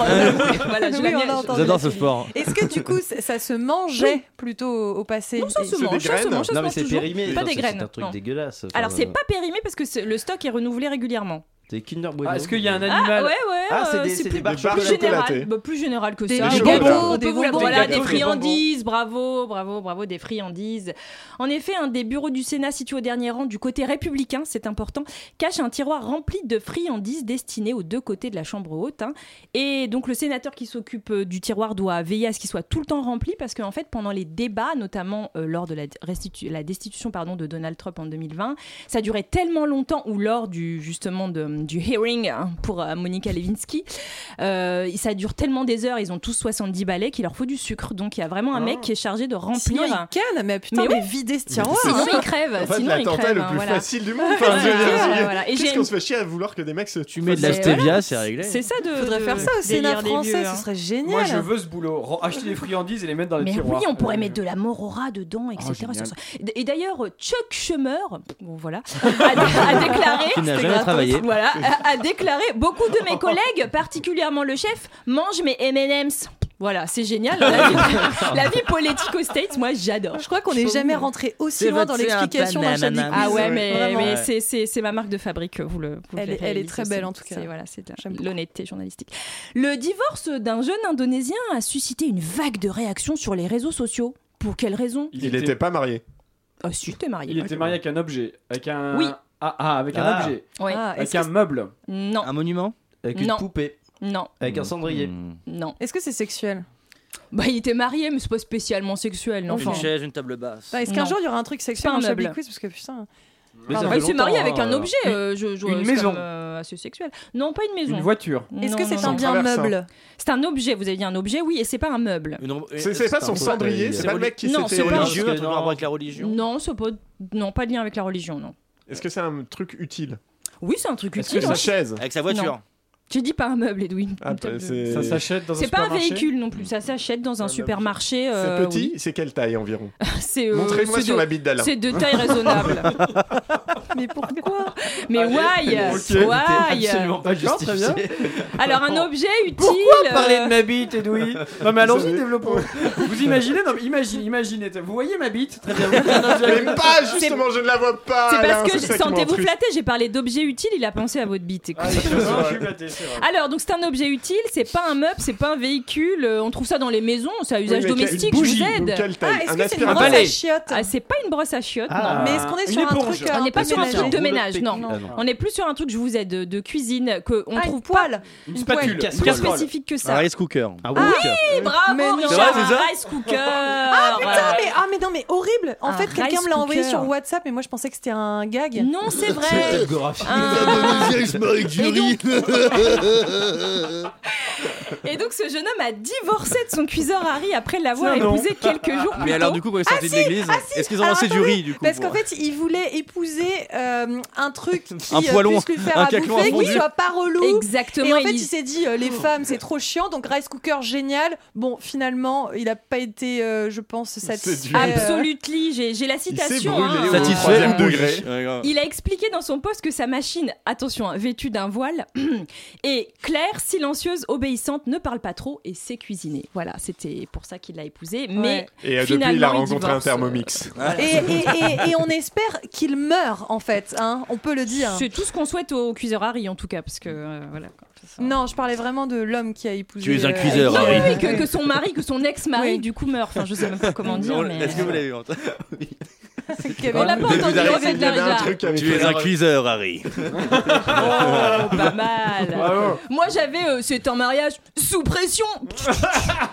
Voilà, je Oui, l'aime on bien. l'a entendu. J'adore ce sport. Est-ce que du coup, ça ça se mangeait plutôt au au passé Non, ça se C'est mange, ça se mange, ça se Non, mais mange c'est toujours. périmé. Pas des c'est- graines. C'est un truc non. dégueulasse. Enfin, Alors, c'est euh, pas périmé parce que c'est- le stock est renouvelé régulièrement. C'est Kinder Bueno. Ah, Est-ce qu'il y a un Ah, animal ouais, ouais. Ah, c'est euh, des- c'est des plus, barres plus chocolatées. général, bah, plus général que Des- ça. gâteaux, des bonbons. Voilà, Des des gâteaux, friandises, bravo, bravo, bravo, des friandises. En effet, un des bureaux du Sénat situé au dernier rang du côté républicain, c'est important, cache un tiroir rempli de friandises destinées aux deux côtés de la chambre haute. hein. Et donc le sénateur qui s'occupe euh, du tiroir doit veiller à ce qu'il soit tout le temps rempli parce qu'en fait, pendant les débats, notamment euh, lors de la, restitu- la destitution pardon, de Donald Trump en 2020, ça durait tellement longtemps ou lors du justement de- du hearing hein, pour euh, Monica Lewinsky. Euh, ça dure tellement des heures, ils ont tous 70 balais qu'il leur faut du sucre. Donc il y a vraiment un mec qui est chargé de remplir. Sinon, ils cannent, mais putain, mais, oui. videz ce tiroir. Sinon, hein. ils crèvent. En fait, Sinon, l'attentat crèvent. le plus voilà. facile du monde. Enfin, Voilà, Qu'est-ce qu'on se fait chier à vouloir que des mecs se Tu mets de la C'est- stevia, c'est réglé. C'est ça de. Faudrait de faire ça au Sénat français, ce serait génial. Moi, je veux ce boulot. Acheter des friandises et les mettre dans les Mais tiroirs. oui, on pourrait Euh, mettre de la morora dedans, etc. serait- Et d'ailleurs, Chuck Schumer, bon voilà, a, a déclaré, Qui n'a jamais travaillé. voilà, a, a déclaré beaucoup de mes collègues, particulièrement le chef, mangent mes M&M's. Voilà, c'est génial. La vie, la vie politique aux States, moi j'adore. Je crois qu'on n'est jamais rentré aussi loin dans l'explication d'un. Chablis Ah ouais, mais, Vraiment. mais Ouais. c'est- ma marque de fabrique, vous le. vous Elle le est- elle est verrez, très belle, en tout cas. c'est- Voilà, c'est l'honnêteté journalistique. Le divorce d'un jeune Indonésien a suscité une vague de réactions sur les réseaux sociaux. Pour quelle raison? Il était pas marié. Ah si, t'es marié. Il était marié avec un objet. Avec un. Oui. Ah, ah, avec un Ah. objet. Ah, Avec est-ce un que- meuble. Non, Un monument Avec une Non. poupée, non, avec un cendrier. Hmm. non. Est-ce que c'est sexuel Bah, il était marié, mais c'est pas spécialement sexuel. Non, Enfin. Une chaise, une table basse. Bah, Est-ce Non. qu'un jour il y aura un truc sexuel Pas un dans Chablis meuble. Quiz Parce que putain. Mais ça Bah, fait il s'est marié avec un hein. objet, euh, je, je- Une c'est maison. comme, euh, assez sexuel. Non, pas une maison. Une voiture. Est-ce que c'est un bien meuble C'est un objet, vous avez dit un objet, oui, et c'est pas un meuble. Une- C'est c'est pas son un peu- cendrier, c'est pas le mec qui Non, s'était c'est pas- religieux, un religieux. truc en rapport avec la religion. Non, c'est pas, non, pas de lien avec la religion, non. Est-ce que c'est un truc utile? Oui, c'est un truc Est-ce utile. que c'est une chaise? Avec sa voiture. Non. J'ai dit pas un meuble, Edwin. Ah, bah, c'est Ça s'achète dans un C'est pas un véhicule non plus, ça s'achète dans un bah, supermarché. c'est euh, petit, oui. c'est quelle taille environ C'est, euh, Montrez-moi c'est sur de- la bite d'Alain. C'est de taille raisonnable. Mais pourquoi Mais Allez. why. Why Absolument pas D'accord, très bien. justifié. Alors un objet utile. Pourquoi parler euh, de ma bite, Edoui Non mais allons-y, développons. Vous imaginez Non mais imaginez, imaginez. Vous voyez ma bite Très bien. Mais pas, justement, je ne la vois pas C'est parce que sentez-vous flatté, j'ai parlé d'objet utile, il a pensé à votre bite. écoutez. Ah, je suis flatté. Alors donc c'est un objet utile, c'est pas un meuble, c'est pas un véhicule, euh, on trouve ça dans les maisons, c'est à usage domestique, une je vous aide. quelle Ah, est-ce Un que c'est une brosse à chiottes Ah, c'est pas une brosse à chiottes, Ah. non. Mais est-ce qu'on est Une sur un truc. On un n'est pas sur un truc de ménage, non. Ah, non. On est plus sur un truc, je vous aide, de, cuisine, que on Ah, trouve poêle Une spatule. plus spécifique que Un ça. rice cooker. Ah Oui, oui bravo Mais non. Richard, un rice cooker. Ah putain, mais, ah, mais non, mais horrible En Un fait, quelqu'un me l'a envoyé sur WhatsApp et moi je pensais que c'était un gag. Non, c'est vrai. Un-. Et donc ce jeune homme a divorcé de son cuiseur Harry après l'avoir épousé quelques jours plus Mais alors, du coup, quand il est sorti de l'église, est-ce qu'ils ont lancé du riz, du coup Parce qu'en fait, il voulait épouser euh, un truc qui Un euh, poêlon, puisse lui faire un à bouffer, qui soit pas relou. Exactement. Et en il- fait, il s'est dit, euh, les femmes, c'est trop chiant, donc rice cooker génial. Bon, finalement, il a pas été, euh, je pense, satisfait. Absolutely, j'ai j'ai la Il citation. brûlé hein. Satisfait degré. Il a expliqué dans son poste que sa machine, attention, hein, vêtue d'un voile, est claire, silencieuse, obéissante, ne parle pas trop et sait cuisiner. Voilà, c'était pour ça qu'il l'a épousée. Mais Et euh, depuis, Finalement, il a il rencontré un. Thermomix. Et, et- et- et on espère qu'il meure, en fait. Hein, on peut le dire. c'est tout ce qu'on souhaite au cuiseur Harry en tout cas, parce que euh, voilà. quoi. Non, je parlais vraiment de l'homme qui a épousé. Tu es un euh, cuiseur, Harry. oui, oui, que, que son mari, que son ex-mari Oui. du coup meurt. Enfin, je sais même pas comment dire. Mais... Est-ce que vous l'avez vu On l'a pas entendu truc avec Tu es un cuiseur, Harry. Oh, pas mal. Bravo. Moi j'avais, euh, c'est un mariage sous pression.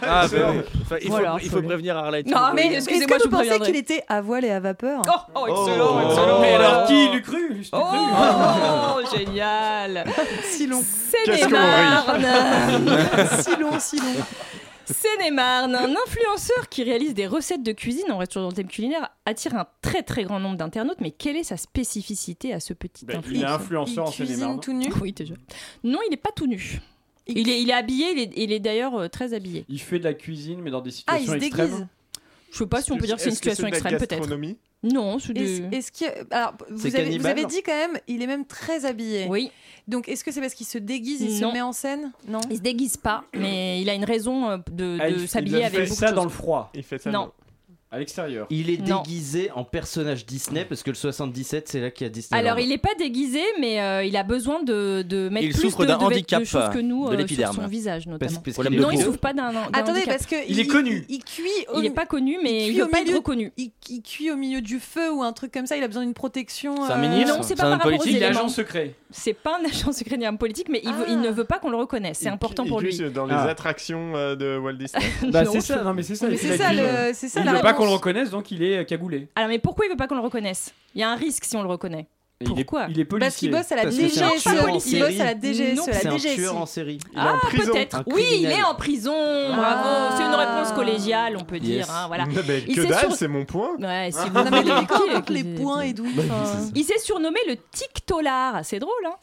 Ah, bah oui. Enfin, il, faut, Voilà, il faut faut le- prévenir Arlette. Non, mais Est-ce excusez-moi, que je vous vous pensez préviendrai. qu'il était à voile et à vapeur? Oh, oh, excellent, excellent. Mais alors qui l'eût cru Oh, cru génial. Si long. Qu'est-ce qu'on Seine-et-Marne. si long, si long. Seine-et-Marne, un influenceur qui réalise des recettes de cuisine, on reste toujours dans le thème culinaire, attire un très très grand nombre d'internautes. Mais quelle est sa spécificité à ce petit Ben, Il est influenceur influenceur en Seine-et-Marne. tout nu. Oui, déjà. Non, il n'est pas tout nu. Il est, il est habillé, il est, il est d'ailleurs euh, très habillé. Il fait de la cuisine, mais dans des Ah, il situations se extrêmes. déguise. Je sais pas si on peut dire que c'est une situation extrême, peut-être. Non, c'est Est-ce des... est-ce que alors vous avez, vous avez dit quand même il est même très habillé. Oui, Donc est-ce que c'est parce qu'il se déguise, il Non. se met en scène? Non. il se déguise pas, mais il a une raison euh, de, Ah, il- s'habiller il avec fait beaucoup ça de dans le froid, Il fait ça. Non. À l'extérieur. Il est Non. déguisé en personnage Disney parce que le 77 c'est là qu'il y a Disney. Alors, il n'est pas déguisé, mais euh, il a besoin de, de mettre Il plus souffre de, d'un de, handicap de choses que nous de euh, sur l'épiderme. son visage, notamment. parce Non, il ne souffre pas d'un d'un Attendez handicap. parce que Il est connu. Il, cuit. Au, Il n'est pas connu, mais il il ne au veut pas être milieu- reconnu. il, il cuit au milieu du feu ou un truc comme ça. Il a besoin d'une protection. C'est un euh, ministre Non, c'est C'est pas un par politique, Il est agent secret. C'est pas un agent secret ni un politique, mais il, Ah. il ne veut pas qu'on le reconnaisse. C'est Il- important il pour lui. dans les Ah. attractions euh, de Walt Disney. Bah c'est ça, non mais c'est ça. Il c'est la ça, c'est ça Qu'on le reconnaisse, donc il est cagoulé. Alors, mais pourquoi il veut pas qu'on le reconnaisse? Il y a un risque si on le reconnaît. Il est, Pourquoi il est Parce qu'il policier. bosse à la DGSE. tueur en Il série. bosse à la DGSE. Non, la C'est un tueur en série. Il Ah, peut-être. Oui, il est en prison. Bravo. C'est une réponse collégiale, on peut Yes. dire. hein, voilà. Ah ben, Il que dalle, sur- c'est mon point. Ouais, si vous Non, mais qui avec les points et tout. enfin. Il s'est surnommé le Tic Tolar, c'est drôle, hein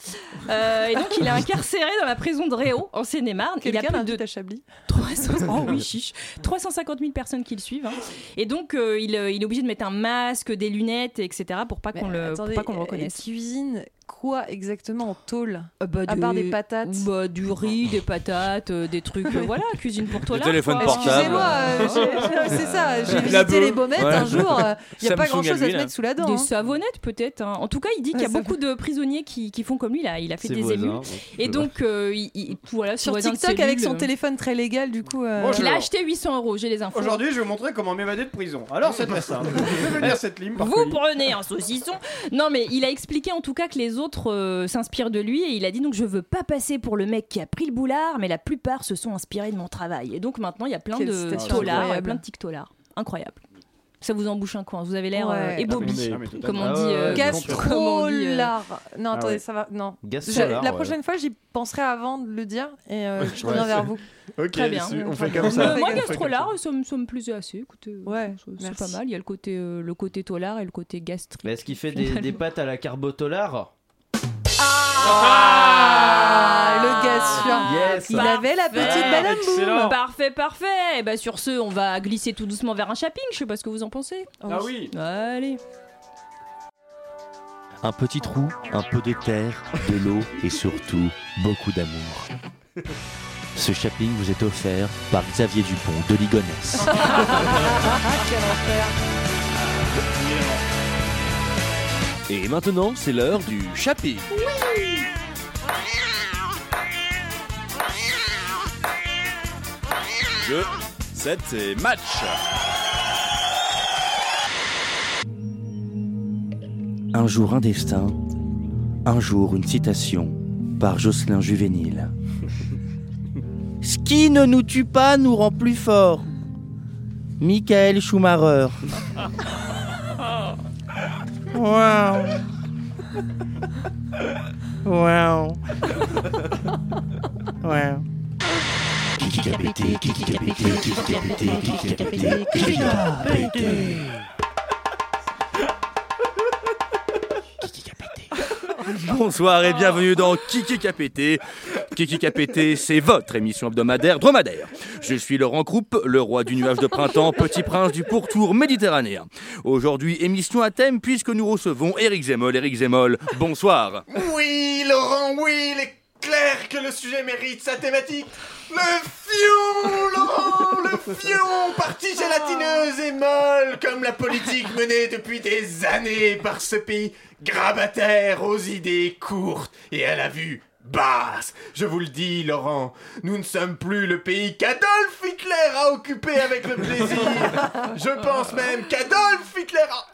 Euh, Et donc il est incarcéré dans la prison de Réau, en Seine-et-Marne. Il a plus de à Chablis 300... oh, oui, chiche. 350 000 personnes qui le suivent. hein. Et donc euh, il, euh, il est obligé de mettre un masque, des lunettes, etc. pour pas qu'on le, pour reconnaisse. il cuisine quoi exactement en tôle Euh, bah, À part des patates bah, Du riz, des patates, euh, des trucs. euh, voilà, cuisine pour toi. téléphone portable. Excusez-moi, euh, j'ai- j'ai- c'est ça, j'ai La visité beuh. les baumettes Ouais. un jour, il n'y a pas grand chose à à lui, se là. mettre sous la dent. Des hein. savonnettes peut-être. hein. En tout cas, il dit qu'il y a Ouais, ça- beaucoup de prisonniers qui, qui font comme lui. Là. Il a fait des voisins, émules. ouais. Et donc, euh, il, il- voilà, Sur TikTok avec son téléphone très légal, du coup. euh. Il a acheté 800 euros, j'ai les infos. Aujourd'hui, je vais vous montrer comment m'évader de prison. Alors, c'est très simple. Je vais venir cette par Vous colis. prenez un saucisson. Non, mais il a expliqué en tout cas que les autres euh, s'inspirent de lui et il a dit donc je veux pas passer pour le mec qui a pris le boulard, mais la plupart se sont inspirés de mon travail. Et donc maintenant il y a plein Quelle de incroyable. plein de tic tolards. Incroyable. Ça vous embouche un coin. Vous avez l'air euh, Ouais. ébobie, Ah, mais totalement. comme on Ah dit. euh, ouais, comment on dit, euh, Gastrolard. Non, attendez, ouais. ça va. Non. Gastrolard, la ouais. prochaine fois, j'y penserai avant de le dire et euh, je reviens vers vous. Ok, Très bien. on fait comme ça. Euh, moi, On fait comme gastrolard, ça. ça me, ça me plaisait assez. Écoutez, Ouais, c'est- pas mal. Il y a le côté, euh, le côté tolard et le côté gastrique. Est-ce qu'il fait des, des pâtes à la carbotolar? Ah, le gars sûr. Yes Il avait la petite. Madame Boum. Parfait, parfait. Et bah sur ce, on va glisser tout doucement vers un shopping. Je sais pas ce que vous en pensez. Ah oui. Allez. Un petit trou, un peu de terre, de l'eau et surtout beaucoup d'amour. Ce shopping vous est offert par Xavier Dupont de Ligonnès. Quel enfer. Et maintenant, c'est l'heure du shopping. Jeu, 7 et match. Un jour un destin, un jour une citation par Jocelyn Juvénile. Ce qui ne nous tue pas nous rend plus forts. Michael Schumacher. Wow. Wow. Wow. Kiki qui a pété, Kiki qui a pété, Kiki qui a pété, Kiki qui a pété, Kiki qui a pété. Bonsoir et bienvenue dans Kiki Capété. Kiki Capété, c'est votre émission hebdomadaire dromadaire. Je suis Laurent Croupe, le roi du nuage de printemps, petit prince du pourtour méditerranéen. Aujourd'hui, émission à thème puisque nous recevons Eric Zemmoll. Eric Zemmoll, bonsoir. Oui, Laurent, oui, il est clair que le sujet mérite sa thématique. Le fion, Laurent, le fion, partie gélatineuse et molle, comme la politique menée depuis des années par ce pays grabataire aux idées courtes et à la vue basse. Je vous le dis, Laurent, nous ne sommes plus le pays qu'Adolf Hitler a occupé avec le plaisir. Je pense même qu'Adolf Hitler a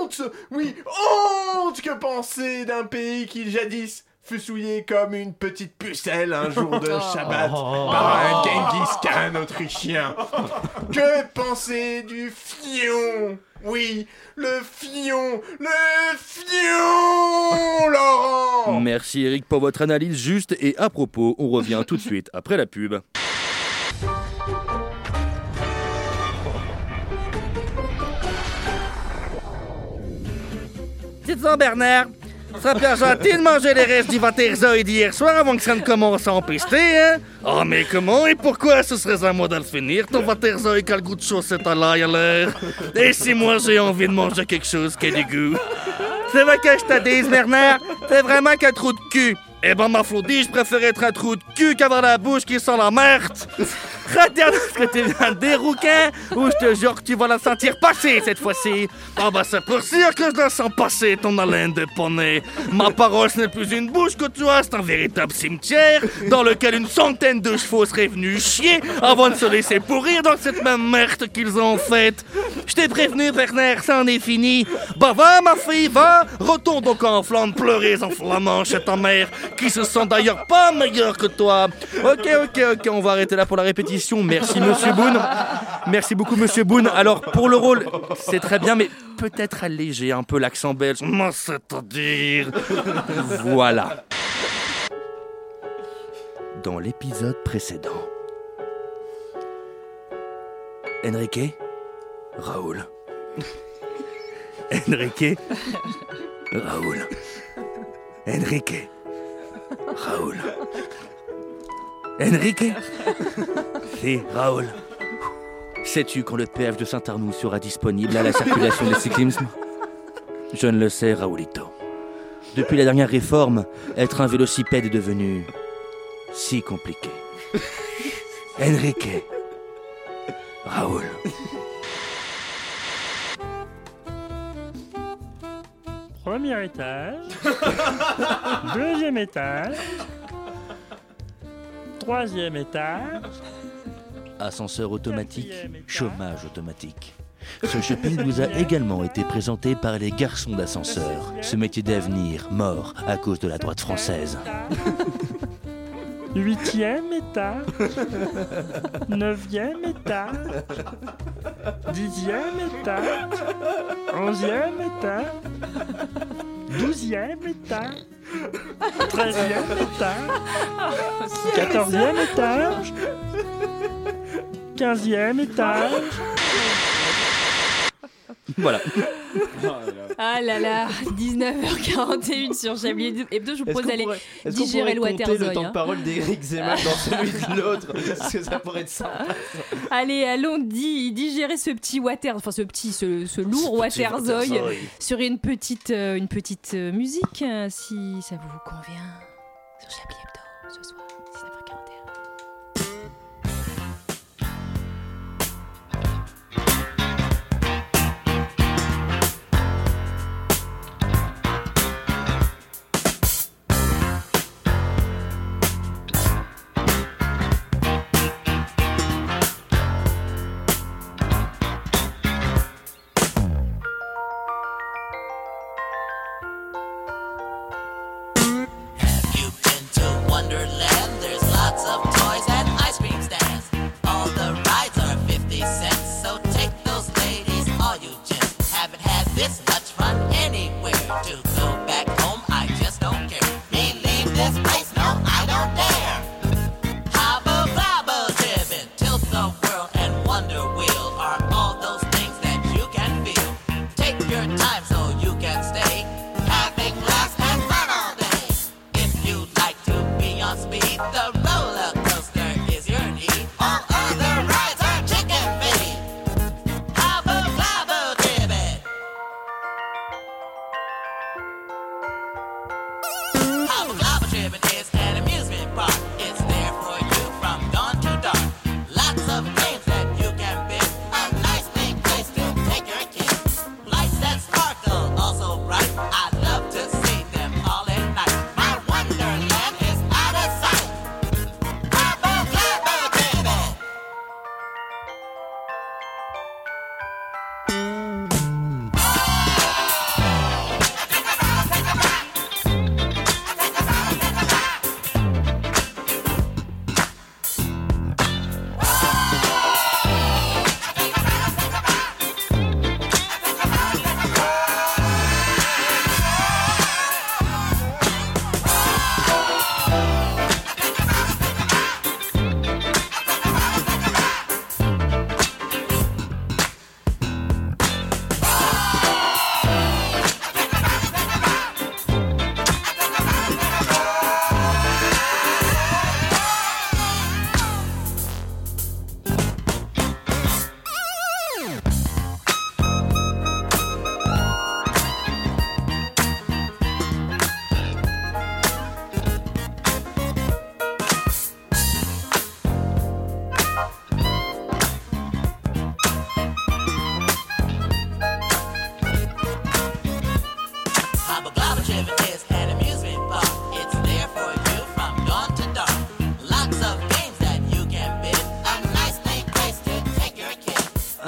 honte, oui, honte que penser d'un pays qui jadis fut souillé comme une petite pucelle un jour de Shabbat par un Genghis Khan autrichien. Que penser du fion? Oui, le fion, le fion, Laurent Merci Eric pour votre analyse juste et à propos. On revient tout de suite après la pub. Dites-en, Bernard, ça serait bien gentil de manger les restes du Waterzoid d'hier soir avant que ça ne commence à empester, hein? Oh, mais comment et pourquoi ce serait à moi de le finir, ton Waterzoid qui a le goût de chaussette à l'ail à l'air? Et si moi j'ai envie de manger quelque chose qui a du goût? C'est vrai que je te dise, Bernard, t'es vraiment qu'un trou de cul. Eh ben, ma Flodie, je préfère être un trou de cul qu'avoir la bouche qui sent la merde. Regarde ce que tu viens de dire, rouquin, ou je te jure que tu vas la sentir passer cette fois-ci. Ah bah c'est pour sûr que je la sens passer, ton haleine de poney. Ma parole, ce n'est plus une bouche que tu as, c'est un véritable cimetière dans lequel une centaine de chevaux seraient venus chier avant de se laisser pourrir dans cette même merde qu'ils ont faite. Je t'ai prévenu, Bernard, ça en est fini. Bah va, ma fille, va, retourne donc en Flandre pleurer en flamand chez ta mère, qui se sent d'ailleurs pas meilleure que toi. Ok, ok, ok, on va arrêter là pour la répétition. Merci, monsieur Boone. Merci beaucoup, monsieur Boone. Alors, pour le rôle, c'est très bien, mais peut-être alléger un peu l'accent belge. C'est-à-dire. Voilà. Dans l'épisode précédent, Enrique, Raoul. Enrique, Raoul. Enrique, Raoul. Enrique C'est Raoul. Sais-tu quand le PF de Saint-Arnoux sera disponible à la circulation des cyclismes? Je ne le sais, Raoulito. Depuis la dernière réforme, être un vélocipède est devenu si compliqué. Enrique. Raoul. Premier étage. Deuxième étage. Troisième étage. Ascenseur automatique, chômage automatique. Ce shopping nous a également été présenté par les garçons d'ascenseur. Ce métier d'avenir, mort à cause de la droite française. Huitième étage. Neuvième étage. Dixième étage. Onzième étage. Douzième étage. Treizième étage. Quatorzième étage. Quinzième étage. Voilà. Ah là là, 19h41 sur Chablis Hebdo. Je vous propose d'aller digérer le Waterzooi. le temps de hein. parole d'Éric Zemmour dans celui de l'autre Parce que ça pourrait être sympa. Allez, allons di- digérer ce petit water, enfin ce petit, ce, ce lourd waterzooi. sur une petite, euh, une petite euh, musique, euh, si ça vous convient. Sur Chablis Hebdo ce soir,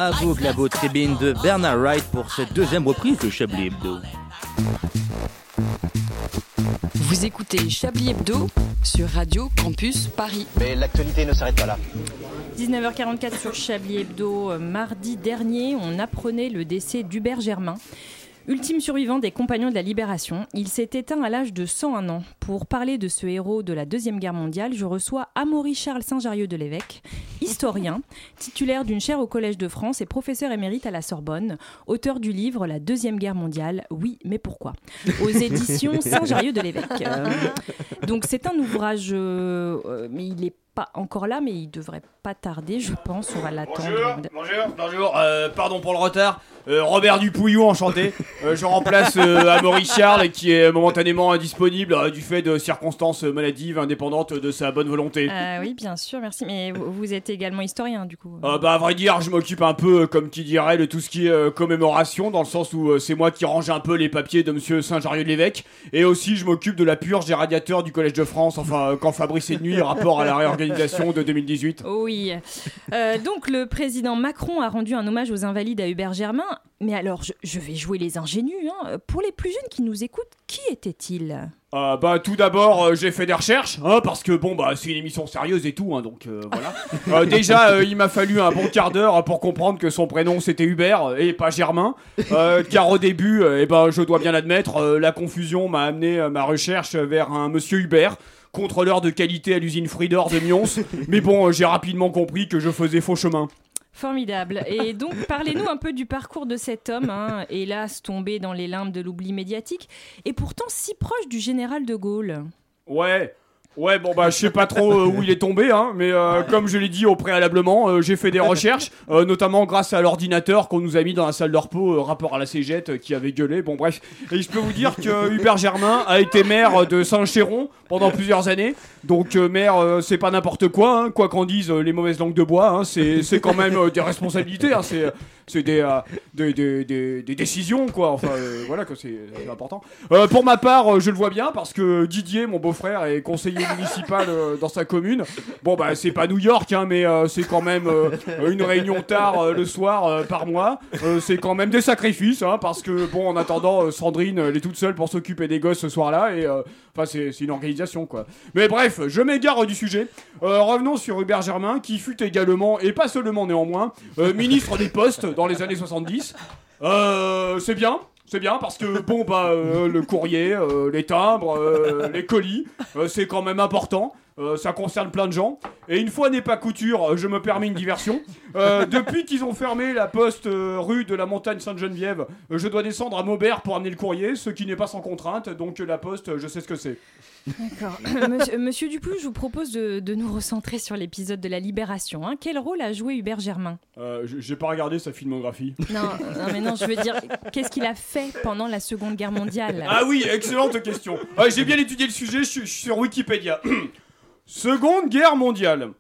À vous, la beau tribune de Bernard Wright pour cette deuxième reprise de Chablis Hebdo. Vous écoutez Chablis Hebdo sur Radio Campus Paris. Mais l'actualité ne s'arrête pas là. 19h44 sur Chablis Hebdo. Euh, Mardi dernier, on apprenait le décès d'Hubert Germain. Ultime survivant des compagnons de la Libération, il s'est éteint à l'âge de 101 ans. Pour parler de ce héros de la Deuxième Guerre mondiale, je reçois Amaury Charles Saint-Jarieux de l'évêque, historien, titulaire d'une chaire au Collège de France et professeur émérite à la Sorbonne, auteur du livre La Deuxième Guerre mondiale, oui, mais pourquoi? Aux éditions Saint-Jarieux de l'évêque. Euh, donc c'est un ouvrage, euh, mais il n'est pas encore là, mais il devrait pas tarder, je pense. On va l'attendre. Bonjour, bonjour, euh, pardon pour le retard. Euh, Robert Dupouillou, enchanté. Euh, je remplace Amaury Charles qui est momentanément indisponible du fait de circonstances maladives indépendantes de sa bonne volonté. Oui, bien sûr, merci. Mais vous, vous êtes également historien, du coup. Bah à vrai dire, je m'occupe un peu, comme qui dirait, de tout ce qui est commémoration, dans le sens où c'est moi qui range un peu les papiers de Monsieur Saint-Jarieux de l'évêque, et aussi je m'occupe de la purge des radiateurs du Collège de France, enfin quand Fabrice est de nuit, rapport à la réorganisation de 2018. Oui. Euh, donc le président Macron a rendu un hommage aux invalides à Hubert Germain. Mais alors, je, je vais jouer les ingénus. hein. Pour les plus jeunes qui nous écoutent, qui était-il? Euh, bah tout d'abord euh, j'ai fait des recherches hein, parce que bon bah c'est une émission sérieuse et tout hein, donc euh, voilà. Déjà il m'a fallu un bon quart d'heure pour comprendre que son prénom c'était Hubert et pas Germain car au début eh ben je dois bien l'admettre la confusion m'a amené ma recherche vers un monsieur Hubert contrôleur de qualité à l'usine Friedor de Mions mais bon euh, j'ai rapidement compris que je faisais faux chemin. Formidable. Et donc, parlez-nous un peu du parcours de cet homme, hein, hélas tombé dans les limbes de l'oubli médiatique, et pourtant si proche du général de Gaulle. Ouais. Ouais, bon bah je sais pas trop euh, où il est tombé, hein, mais euh, comme je l'ai dit au préalablement, euh, j'ai fait des recherches, euh, notamment grâce à l'ordinateur qu'on nous a mis dans la salle de repos, euh, rapport à la cégette qui avait gueulé, bon bref. Et je peux vous dire que Hubert Germain a été maire de Saint-Chéron pendant plusieurs années, donc maire euh, c'est pas n'importe quoi, hein, quoi qu'en disent les mauvaises langues de bois, hein, c'est c'est quand même des responsabilités, hein, c'est c'est des, euh, des, des, des- des décisions quoi, enfin euh, voilà que c'est important. Euh, pour ma part, je le vois bien parce que Didier, mon beau-frère, est conseiller municipal dans sa commune. Bon, bah, c'est pas New York, hein, mais c'est quand même une réunion tard le soir par mois. C'est quand même des sacrifices, hein, parce que, bon, en attendant, Sandrine, elle est toute seule pour s'occuper des gosses ce soir-là, et enfin, c'est c'est une organisation, quoi. Mais bref, je m'égare du sujet. Revenons sur Hubert Germain, qui fut également, et pas seulement néanmoins, ministre des Postes dans les années 70. Euh, c'est bien. C'est bien parce que bon bah euh, le courrier, euh, les timbres, les colis, c'est quand même important. Euh, ça concerne plein de gens. Et une fois n'est pas couture, euh, je me permets une diversion. Euh, depuis qu'ils ont fermé la poste euh, rue de la montagne Sainte-Geneviève, je dois descendre à Maubert pour amener le courrier, ce qui n'est pas sans contrainte. Donc la poste, je sais ce que c'est. D'accord. Monsieur, monsieur Duplou, je vous propose de, de nous recentrer sur l'épisode de la Libération. hein. Quel rôle a joué Hubert Germain? J'ai pas regardé sa filmographie. non, non, mais non, je veux dire, qu'est-ce qu'il a fait pendant la Seconde Guerre mondiale? Ah oui, excellente question. J'ai bien étudié le sujet, je suis sur Wikipédia. Seconde guerre mondiale.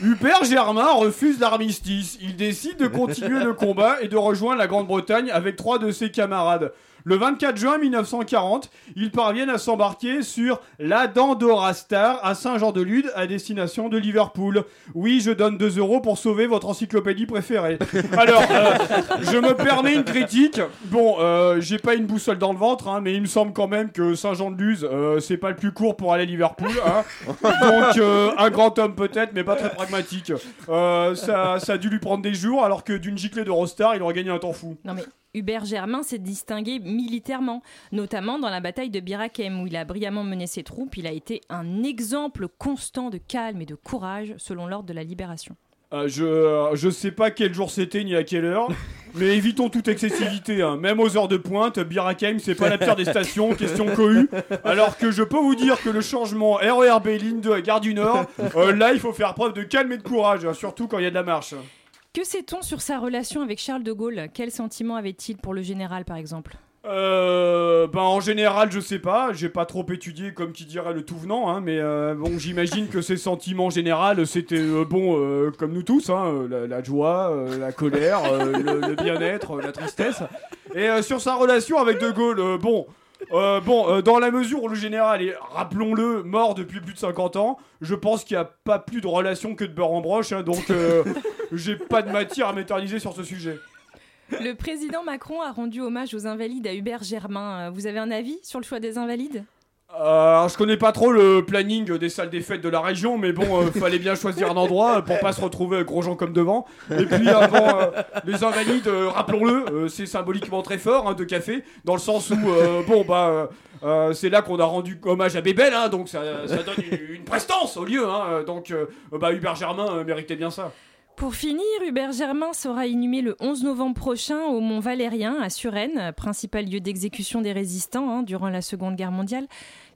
Hubert Germain refuse l'armistice. Il décide de continuer le combat et de rejoindre la Grande-Bretagne avec trois de ses camarades. Le 24 juin 1940, ils parviennent à s'embarquer sur la Dandora Star à Saint-Jean-de-Luz à destination de Liverpool. Oui, je donne 2 euros pour sauver votre encyclopédie préférée. Alors, euh, je me permets une critique. Bon, euh, j'ai pas une boussole dans le ventre, hein, mais il me semble quand même que Saint-Jean-de-Luz, euh, c'est pas le plus court pour aller à Liverpool. hein. Donc, euh, un grand homme peut-être, mais pas très pragmatique. Euh, ça, ça a dû lui prendre des jours, alors que d'une giclée de Rostar, il aurait gagné un temps fou. Non mais Hubert Germain s'est distingué militairement, notamment dans la bataille de Bir Hakeim où il a brillamment mené ses troupes. Il a été un exemple constant de calme et de courage selon l'ordre de la libération. Euh, je, euh, je sais pas quel jour c'était ni à quelle heure, mais évitons toute excessivité. hein. Même aux heures de pointe, Bir Hakeim, c'est pas la pire des stations, question cohue. Alors que je peux vous dire que le changement RERB ligne 2 à Gare du Nord, euh, là il faut faire preuve de calme et de courage, hein, surtout quand il y a de la marche. Que sait-on sur sa relation avec Charles de Gaulle? Quel sentiment avait-il pour le général par exemple? Euh, ben en général, je sais pas, j'ai pas trop étudié comme qui dirait le tout venant, hein, mais euh, bon, j'imagine que ses sentiments généraux, c'était euh, bon, euh, comme nous tous, hein, la, joie, la colère, le, le bien-être, la tristesse. Et sur sa relation avec De Gaulle, bon. Euh, bon, euh, dans la mesure où le général est, rappelons-le, mort depuis plus de 50 ans, je pense qu'il n'y a pas plus de relation que de beurre en broche, hein, donc euh, j'ai pas de matière à m'éterniser sur ce sujet. Le président Macron a rendu hommage aux invalides à Hubert Germain. Euh, Vous avez un avis sur le choix des invalides? Alors, je connais pas trop le planning des salles des fêtes de la région, mais bon, euh, fallait bien choisir un endroit euh, pour pas se retrouver avec gros gens comme devant. Et puis avant euh, les invalides, euh, rappelons-le, euh, c'est symboliquement très fort hein, de café, dans le sens où euh, bon bah euh, euh, c'est là qu'on a rendu hommage à Bébel, hein, donc ça, ça donne une, une prestance au lieu. Hein, euh, donc euh, bah Hubert Germain euh, méritait bien ça. Pour finir, Hubert Germain sera inhumé le 11 novembre prochain au Mont Valérien, à Suresnes, principal lieu d'exécution des résistants hein, durant la Seconde Guerre mondiale.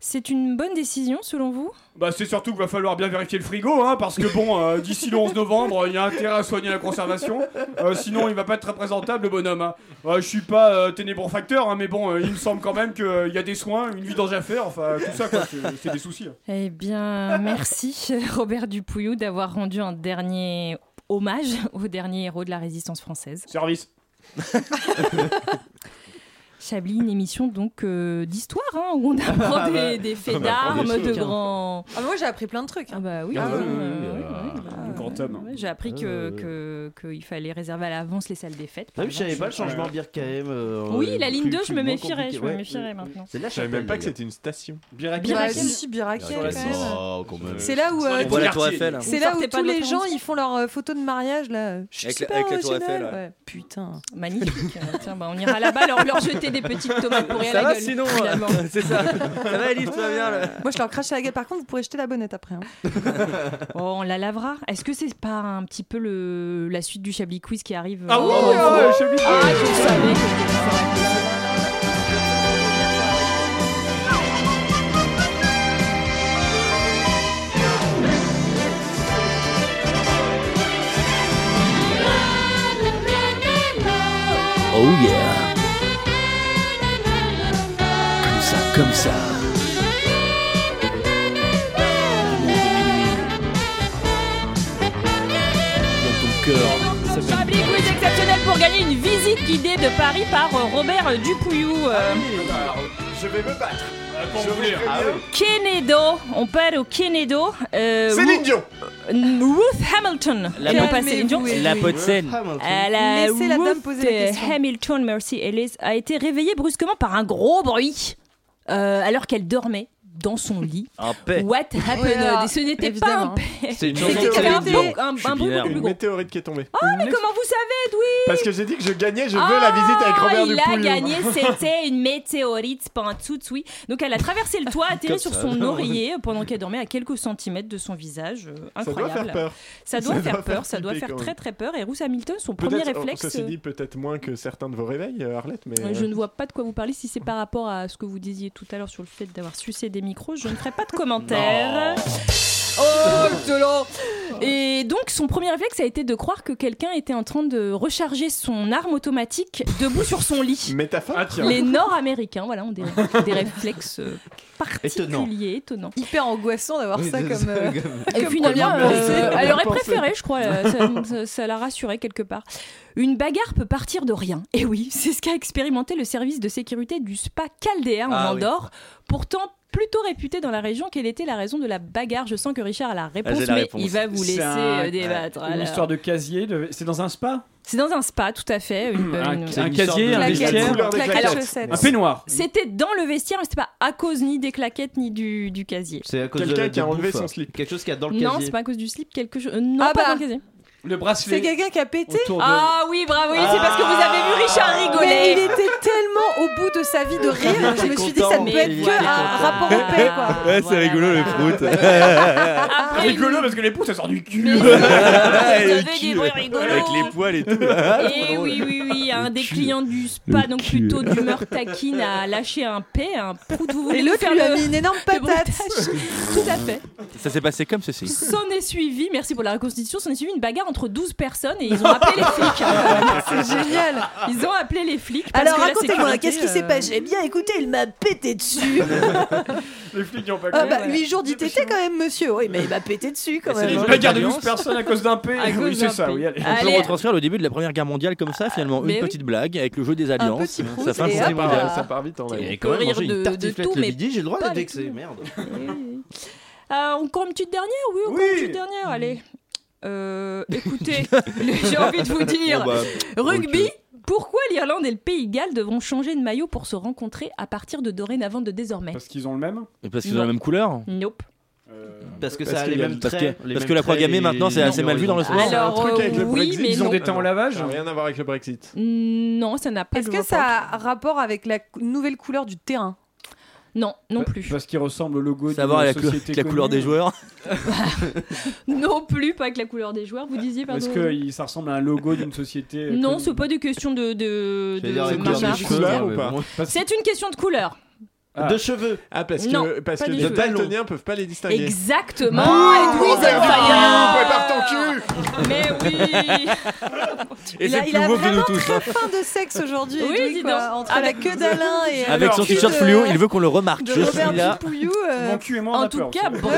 C'est une bonne décision, selon vous? Bah c'est surtout qu'il va falloir bien vérifier le frigo, hein, parce que bon, euh, d'ici le 11 novembre, il y a intérêt à soigner la conservation. Euh, sinon, il va pas être très présentable, le bonhomme. Hein. Euh, je suis pas euh, ténébreux facteur, hein, mais bon, il me semble quand même qu'il y a des soins, une vidange à faire, enfin tout ça, quoi, c'est c'est des soucis. hein. Eh bien, merci Robert Dupouillou d'avoir rendu un dernier hommage au dernier héros de la résistance française. Service. Chablis, une émission donc euh, d'histoire, hein, où on apprend Ah bah. des, des faits Ah d'armes, de sûr. grands. Ah, moi j'ai appris plein de trucs. Ah bah oui. Ah hein, oui, oui, euh, oui, euh, ouais, J'ai appris Ah, que, ouais, que, qu'il fallait réserver à l'avance les salles des fêtes. par Ah oui, je savais pas le changement Birkheim. euh, Oui, la plus- ligne 2, je plus me méfierais, compliqué. je me Ouais. méfierais maintenant. C'est la Je savais chapelle, même pas que d'ailleurs. c'était une station. Biraquet. Bah, Biraquet. si, si, Biraquet, Sur la quand même. Oh, quand même. C'est là où, Sur euh, les On voit la quartiers, tour Eiffel. hein. c'est là où sortez pas tous de les gens ils font leur euh, photo de mariage là. Je suis Avec la- super avec la tour. Eiffel, ouais. Ouais, Putain. Magnifique. Euh, Tiens, bah, on ira là-bas leur, leur jeter des petites tomates pour rien Ça à la va gueule. sinon finalement. euh, C'est ça. Ça va Elise, tout va bien là Moi je leur crache à la gueule. Par contre vous pourrez jeter la bonnette après. hein. Oh, on la lavera. Est-ce que c'est pas un petit peu le, la suite du Chablis Quiz qui arrive Ah euh, oui, ah ouais, Chablis Ah, Quiz. je savais que gagner une visite guidée de Paris par euh, Robert Dupouillou. euh, Je vais me battre. Vous hein. Kenedo, on part au Kenedo. Euh, Céline Dion. Ru- Ruth Hamilton. La non pas Céline Dion. La peau de scène. Elle a Laissez la dame Ruth poser la question. Hamilton, merci Elise, a été réveillée brusquement par un gros bruit euh, alors qu'elle dormait dans son lit. En paix. What happened? Et ce n'était pas un paix. C'est une un, bon- un, un beaucoup plus Une gros. météorite qui est tombée. Ah, mais comment vous savez, Edoui Parce que j'ai dit que je gagnais, je veux la visite avec Robert il a Dupouillou. gagné, c'était une météorite pantoute, oui. Donc elle a traversé le toit, atterri sur ça. son oreiller pendant qu'elle dormait à quelques centimètres de son visage. euh, Ça doit incroyable. faire peur. Ça doit Ça faire doit peur, ça doit faire très très peur. Et Ruth Hamilton, son premier oh, réflexe. ceci euh, dit, peut-être moins que certains de vos réveils, euh, Arlette, mais. Je ne vois pas de quoi vous parlez. Si c'est par rapport à ce que vous disiez tout à l'heure sur le fait d'avoir sucé des je ne ferai pas de commentaires. Oh, excellent Et donc, son premier réflexe a été de croire que quelqu'un était en train de recharger son arme automatique debout sur son lit. Métaphore Ah tiens. Les Nord-Américains, voilà, ont des, des réflexes euh, particuliers, étonnants. Hyper angoissant d'avoir Oui, ça comme. euh, comme- Et finalement, euh, elle aurait préféré, je crois. euh, Ça, ça- ça la rassurait quelque part. Une bagarre peut partir de rien. Et oui, c'est ce qu'a expérimenté le service de sécurité du spa Caldea en Ah oui. Andorre. Pourtant plutôt réputé dans la région. Quelle était la raison de la bagarre? Je sens que Richard a la réponse, j'ai la mais réponse. il va vous C'est laisser un- euh, débattre. Une alors. histoire de casier. de- C'est dans un spa? C'est dans un spa, tout à fait. Une- Un, une- un casier, un vestiaire? Un peignoir. C'était dans le vestiaire, mais c'était pas à cause ni des claquettes ni du, du casier. C'est à cause de, Quelqu'un qui a enlevé son slip. Quelque chose qu'il y a dans le Non, casier. c'est pas à cause du slip, quelque chose. euh, non, Ah pas bah. dans le casier. Le bracelet. C'est quelqu'un qui a pété de- Ah oui, bravo, oui, c'est parce que vous avez vu Richard Mais il rigoler. était tellement au bout de sa vie de rire, je me suis dit ça ne peut être que un rapport au paix quoi. Ouais, c'est rigolo le voilà. prout. Après, Rigolo parce que les pouces ça sort du cul. Mais- Ouais, Vous le avez cul, des bruits rigolos. Avec les poils et tout. Et oui, oui, oui, un des clients du spa, donc plutôt d'humeur taquine, a lâché un paix, un prout. Vous Et l'autre lui a mis une énorme patate. Tout à fait. Ça s'est passé comme ceci. S'en est suivi, merci pour la reconstitution, s'en est suivi une bagarre entre 12 personnes et ils ont appelé les flics. C'est génial. Ils ont appelé les flics. Alors racontez-moi, qu'est-ce qui s'est euh, passé Eh bien écoutez, il m'a pété dessus. Les flics qui ont pas Ah bah 8 jours d'ITT quand même monsieur. Oui mais il m'a pété dessus quand C'est même. une hein. bagarre de 12 personnes à cause d'un P. Oui, c'est d'un ça, P. oui, allez. On peut retranscrire le début de la Première Guerre mondiale comme ça, finalement. Mais Une oui. petite blague avec le jeu des alliances. ça fait un. Ça part vite en Et vrai. quand même de- une tout, le mais midi, j'ai le droit d'être vexé. Merde. Euh, encore une petite dernière Oui, encore Oui. une petite dernière, allez. Euh, écoutez, j'ai envie de vous dire, bah, rugby, l'Irlande et le Pays de Galles devront changer de maillot pour se rencontrer à partir de dorénavant de désormais Parce qu'ils ont le même Et parce qu'ils ont la même couleur Nope. Parce que Parce ça a qu'il les y a- mêmes parce traits. que- les parce mêmes que la croix gammée, maintenant, c'est assez mal vu dans le sport. Alors, un truc avec euh, le oui, Brexit. mais Ils ont non. des temps au lavage Ça n'a rien à voir avec le Brexit. Non, ça n'a pas Est-ce que ça a rapport avec la nouvelle couleur du terrain? Non, non Pa- plus. Parce qu'il ressemble au logo Ça va voir d'une avec société avec la couleur des joueurs. Non plus, pas avec la couleur des joueurs, vous disiez, pardon. Est-ce que ça ressemble à un logo d'une société Non, c'est pas des questions de. de, de bon. Parce- C'est une question de couleur. Ah. De cheveux. Ah, parce Non, que, parce que les daltoniens peuvent pas les distinguer. Exactement, Ah, Edwin oh, prépare ton cul Mais oui Et Il a, il a vraiment nous tous. très hein. fin de sexe aujourd'hui. Oui, quoi. la queue d'Alain et Avec son t-shirt fluo, il veut qu'on le remarque. Je Robert suis là. Euh, Mon cul et moi, En tout cas, bravo,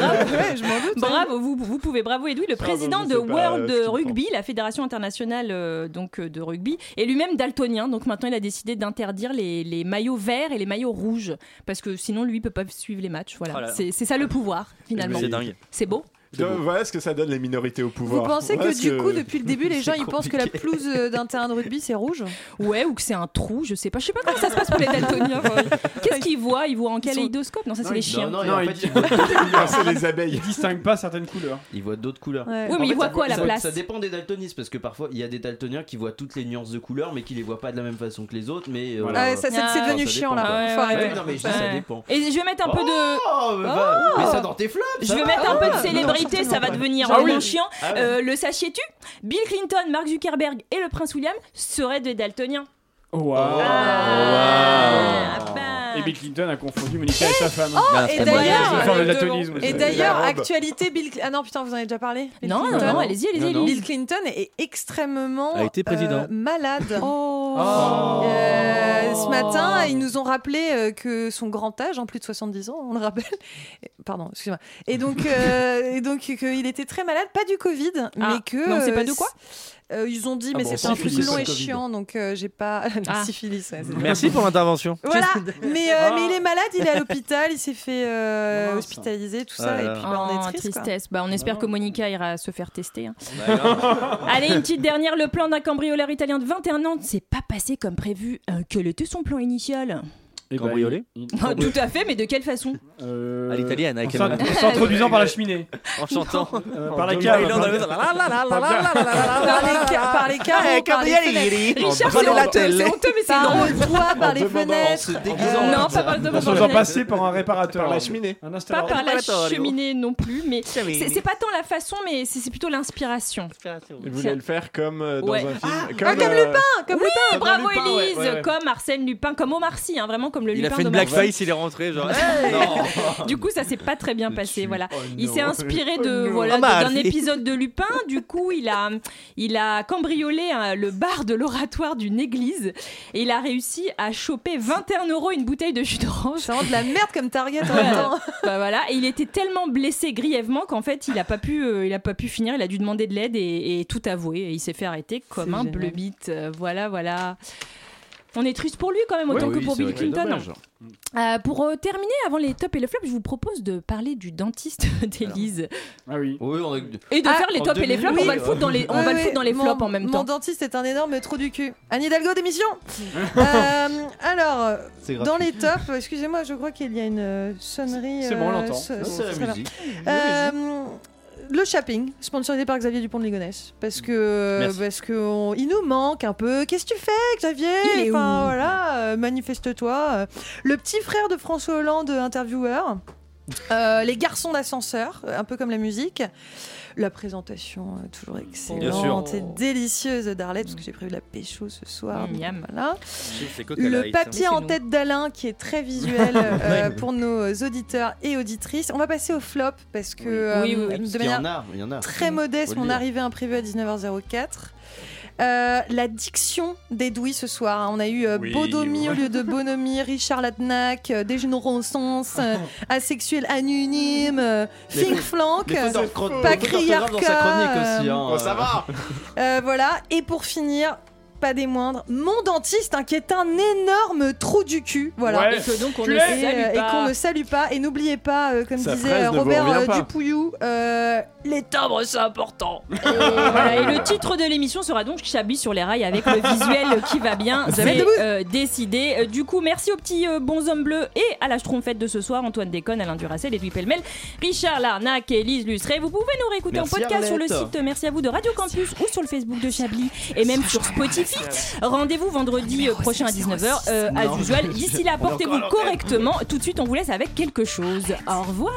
bravo, vous, pouvez bravo Edoui, le président de World euh, Rugby, la fédération internationale euh, donc de rugby, et lui-même daltonien. Donc maintenant, il a décidé d'interdire les maillots verts et les maillots rouges parce que sinon, lui, il peut pas suivre les matchs. Voilà, Oh là là. c'est c'est ça le pouvoir finalement. C'est dingue. C'est beau. Donc, voilà ce que ça donne les minorités au pouvoir. Vous pensez Voilà que du coup, depuis le début, les gens ils pensent que la pelouse euh, d'un terrain de rugby c'est rouge? Ouais, ou que c'est un trou, je sais pas. Je sais pas comment ça se passe pour les daltoniens. Qu'est-ce qu'ils voient? Ils voient en kaléidoscope? Non, ça c'est les ils- chiens. Non, non, c'est les abeilles. Ils distinguent pas certaines couleurs. il voit d'autres couleurs. Ouais. Oui, mais ils voient quoi à la ça- place Ça dépend des daltonistes parce que parfois il y a des daltoniens qui voient toutes les nuances de couleurs mais qui les voient pas de la même façon que les autres. Mais euh. Ah, ça, c'est devenu chiant là. non, mais ça dépend. Et je vais mettre un peu de. Oh, mais va- mets ça dans tes flops. Je vais va. mettre un peu de Ah, célébrité, non, ça va devenir Ah vraiment oui. chiant. Ah ouais. Euh, le sachiez-tu? Bill Clinton, Mark Zuckerberg et le prince William seraient des daltoniens. Waouh Ah, bah. Et Bill Clinton a confondu Monica et sa femme. Ah, Et très C'est une d'ailleurs, forme de les deux daltonisme. et d'ailleurs, La robe. actualité Bill. Ah non, putain, vous en avez déjà parlé? Bill Non, non, Clinton non, allez-y, allez-y. Non, non. Bill Clinton est extrêmement A été président. euh, malade. Oh. Euh, ce matin, ils nous ont rappelé euh, que son grand âge, en plus de 70 ans, on le rappelle. Pardon, excusez-moi. Et donc, euh, et donc qu'il était très malade, pas du Covid, Ah, mais que. mais on sait pas euh, de quoi euh, Ils ont dit, Ah mais bon, c'était un truc long et Covid. chiant, donc euh, j'ai pas. Ah. syphilis, ouais, c'est- Merci pour l'intervention. Voilà, mais, euh, Ah. mais il est malade, il est à l'hôpital, il s'est fait euh, hospitaliser, tout ça, et puis bah, on Oh, est triste. tristesse. Bah, on espère Ah. que Monica ira se faire tester. hein. Allez, une petite dernière. Le plan d'un cambrioleur italien de 21 ans ne s'est pas passé comme prévu. Euh, quel était son plan initial Et bah, Cambriolé Ah, Tout à fait, mais de quelle façon Euh, À l'italienne, avec en s'introduisant par la cheminée. En chantant. Euh, par la cave. Par- les, ca- par les carreaux, Eh, par les fenêtres. Richard, c'est honteux, mais c'est drôle. par les fenêtres. se déguisant. Non, pas par le En se faisant passer par un réparateur. Par la cheminée. Pas par la cheminée non plus, mais c'est pas tant la façon, mais c'est plutôt l'inspiration. Il voulait le faire comme euh, dans un film. Ah, comme Lupin, comme Oui, Lupin. bravo Élise, comme Arsène Lupin, comme Omar Sy, hein, vraiment comme le Il a Lupin fait une blackface, il est rentré genre. Du coup, ça s'est pas très bien passé. Voilà. Oh il s'est inspiré Oh de non. voilà d'un épisode de Lupin. Du coup, il a il a cambriolé hein, le bar de l'oratoire d'une église et il a réussi à choper 21 euros une bouteille de jus d'orange. C'est vraiment de la merde comme target en Ouais. même temps. Bah voilà, et il était tellement blessé grièvement qu'en fait, il a pas pu, euh, il a pas pu finir. Il a dû demander de l'aide et, et tout avouer. Et il s'est fait arrêter comme un bleu bite. Euh, voilà, voilà. On est triste pour lui quand même, autant Oui, que oui, pour Bill Clinton. dommage. Euh, pour euh, terminer, avant les tops et le flop, je vous propose de parler du dentiste d'Élise Ah oui. Oui, on a- et de Ah, faire les tops et les flops. On va le foutre dans les, on Oui, va le foutre dans les mon- flops en même Mon temps. dentiste est un énorme trou du cul. Anne Hidalgo, démission Euh, Alors, dans les tops, excusez-moi, je crois qu'il y a une sonnerie. C'est bon, on euh, l'entend. ce- Non, ce C'est la musique. Le shopping, sponsorisé par Xavier Dupont de Ligonnès, parce que Merci. parce que on- il nous manque un peu. Qu'est-ce que tu fais, Xavier Il est où Enfin voilà, euh, manifeste-toi. Le petit frère de François Hollande, intervieweur. Euh, les garçons d'ascenseur, un peu comme la musique. La présentation euh, toujours excellente et délicieuse d'Arlette, parce que j'ai prévu la pécho ce soir. Mm, donc. Voilà. Le papier en tête d'Alain qui est très visuel euh, pour nos auditeurs et auditrices. On va passer au flop parce que euh, Oui, oui, oui. de Il y manière a, très modeste, mon arrivée imprévue à 19h04. Euh, la diction d'Edoui ce soir. hein. On a eu euh, Oui, Bodomi ouais. au lieu de bonhomie, Richard Latnac, euh, Dégénérescence, euh, asexuel anonyme, euh, Mais Fink faut- Flank, Mais faut d'orthographe- pas faut d'orthographe dans sa chronique aussi. hein. Oh, ça va euh, voilà. Et pour finir, pas des moindres, mon dentiste, hein, qui est un énorme trou du cul, voilà. Ouais. Et que donc on Et, ne salue et pas. qu'on ne salue pas. Et n'oubliez pas, euh, comme Sa disait euh, Robert euh. Dupouillou, euh, les timbres c'est important. Et, voilà, et le titre de l'émission sera donc Chablis sur les rails avec le visuel qui va bien. C'est euh, décidé. Du coup, merci aux petits euh, bonshommes bleus et à la schtroumpfette de ce soir Antoine Déconne, Alain Duracel, Edoui Pellemel, Richard Larnac et Lise Lustré. Vous pouvez nous réécouter Merci, en podcast sur le site Merci à vous de Radio Campus ou sur le Facebook de Chablis et même sur Spotify. Rendez-vous vendredi euh, prochain à 19h euh, as usual. D'ici là, portez-vous correctement. Tout de suite, on vous laisse avec quelque chose. Au revoir.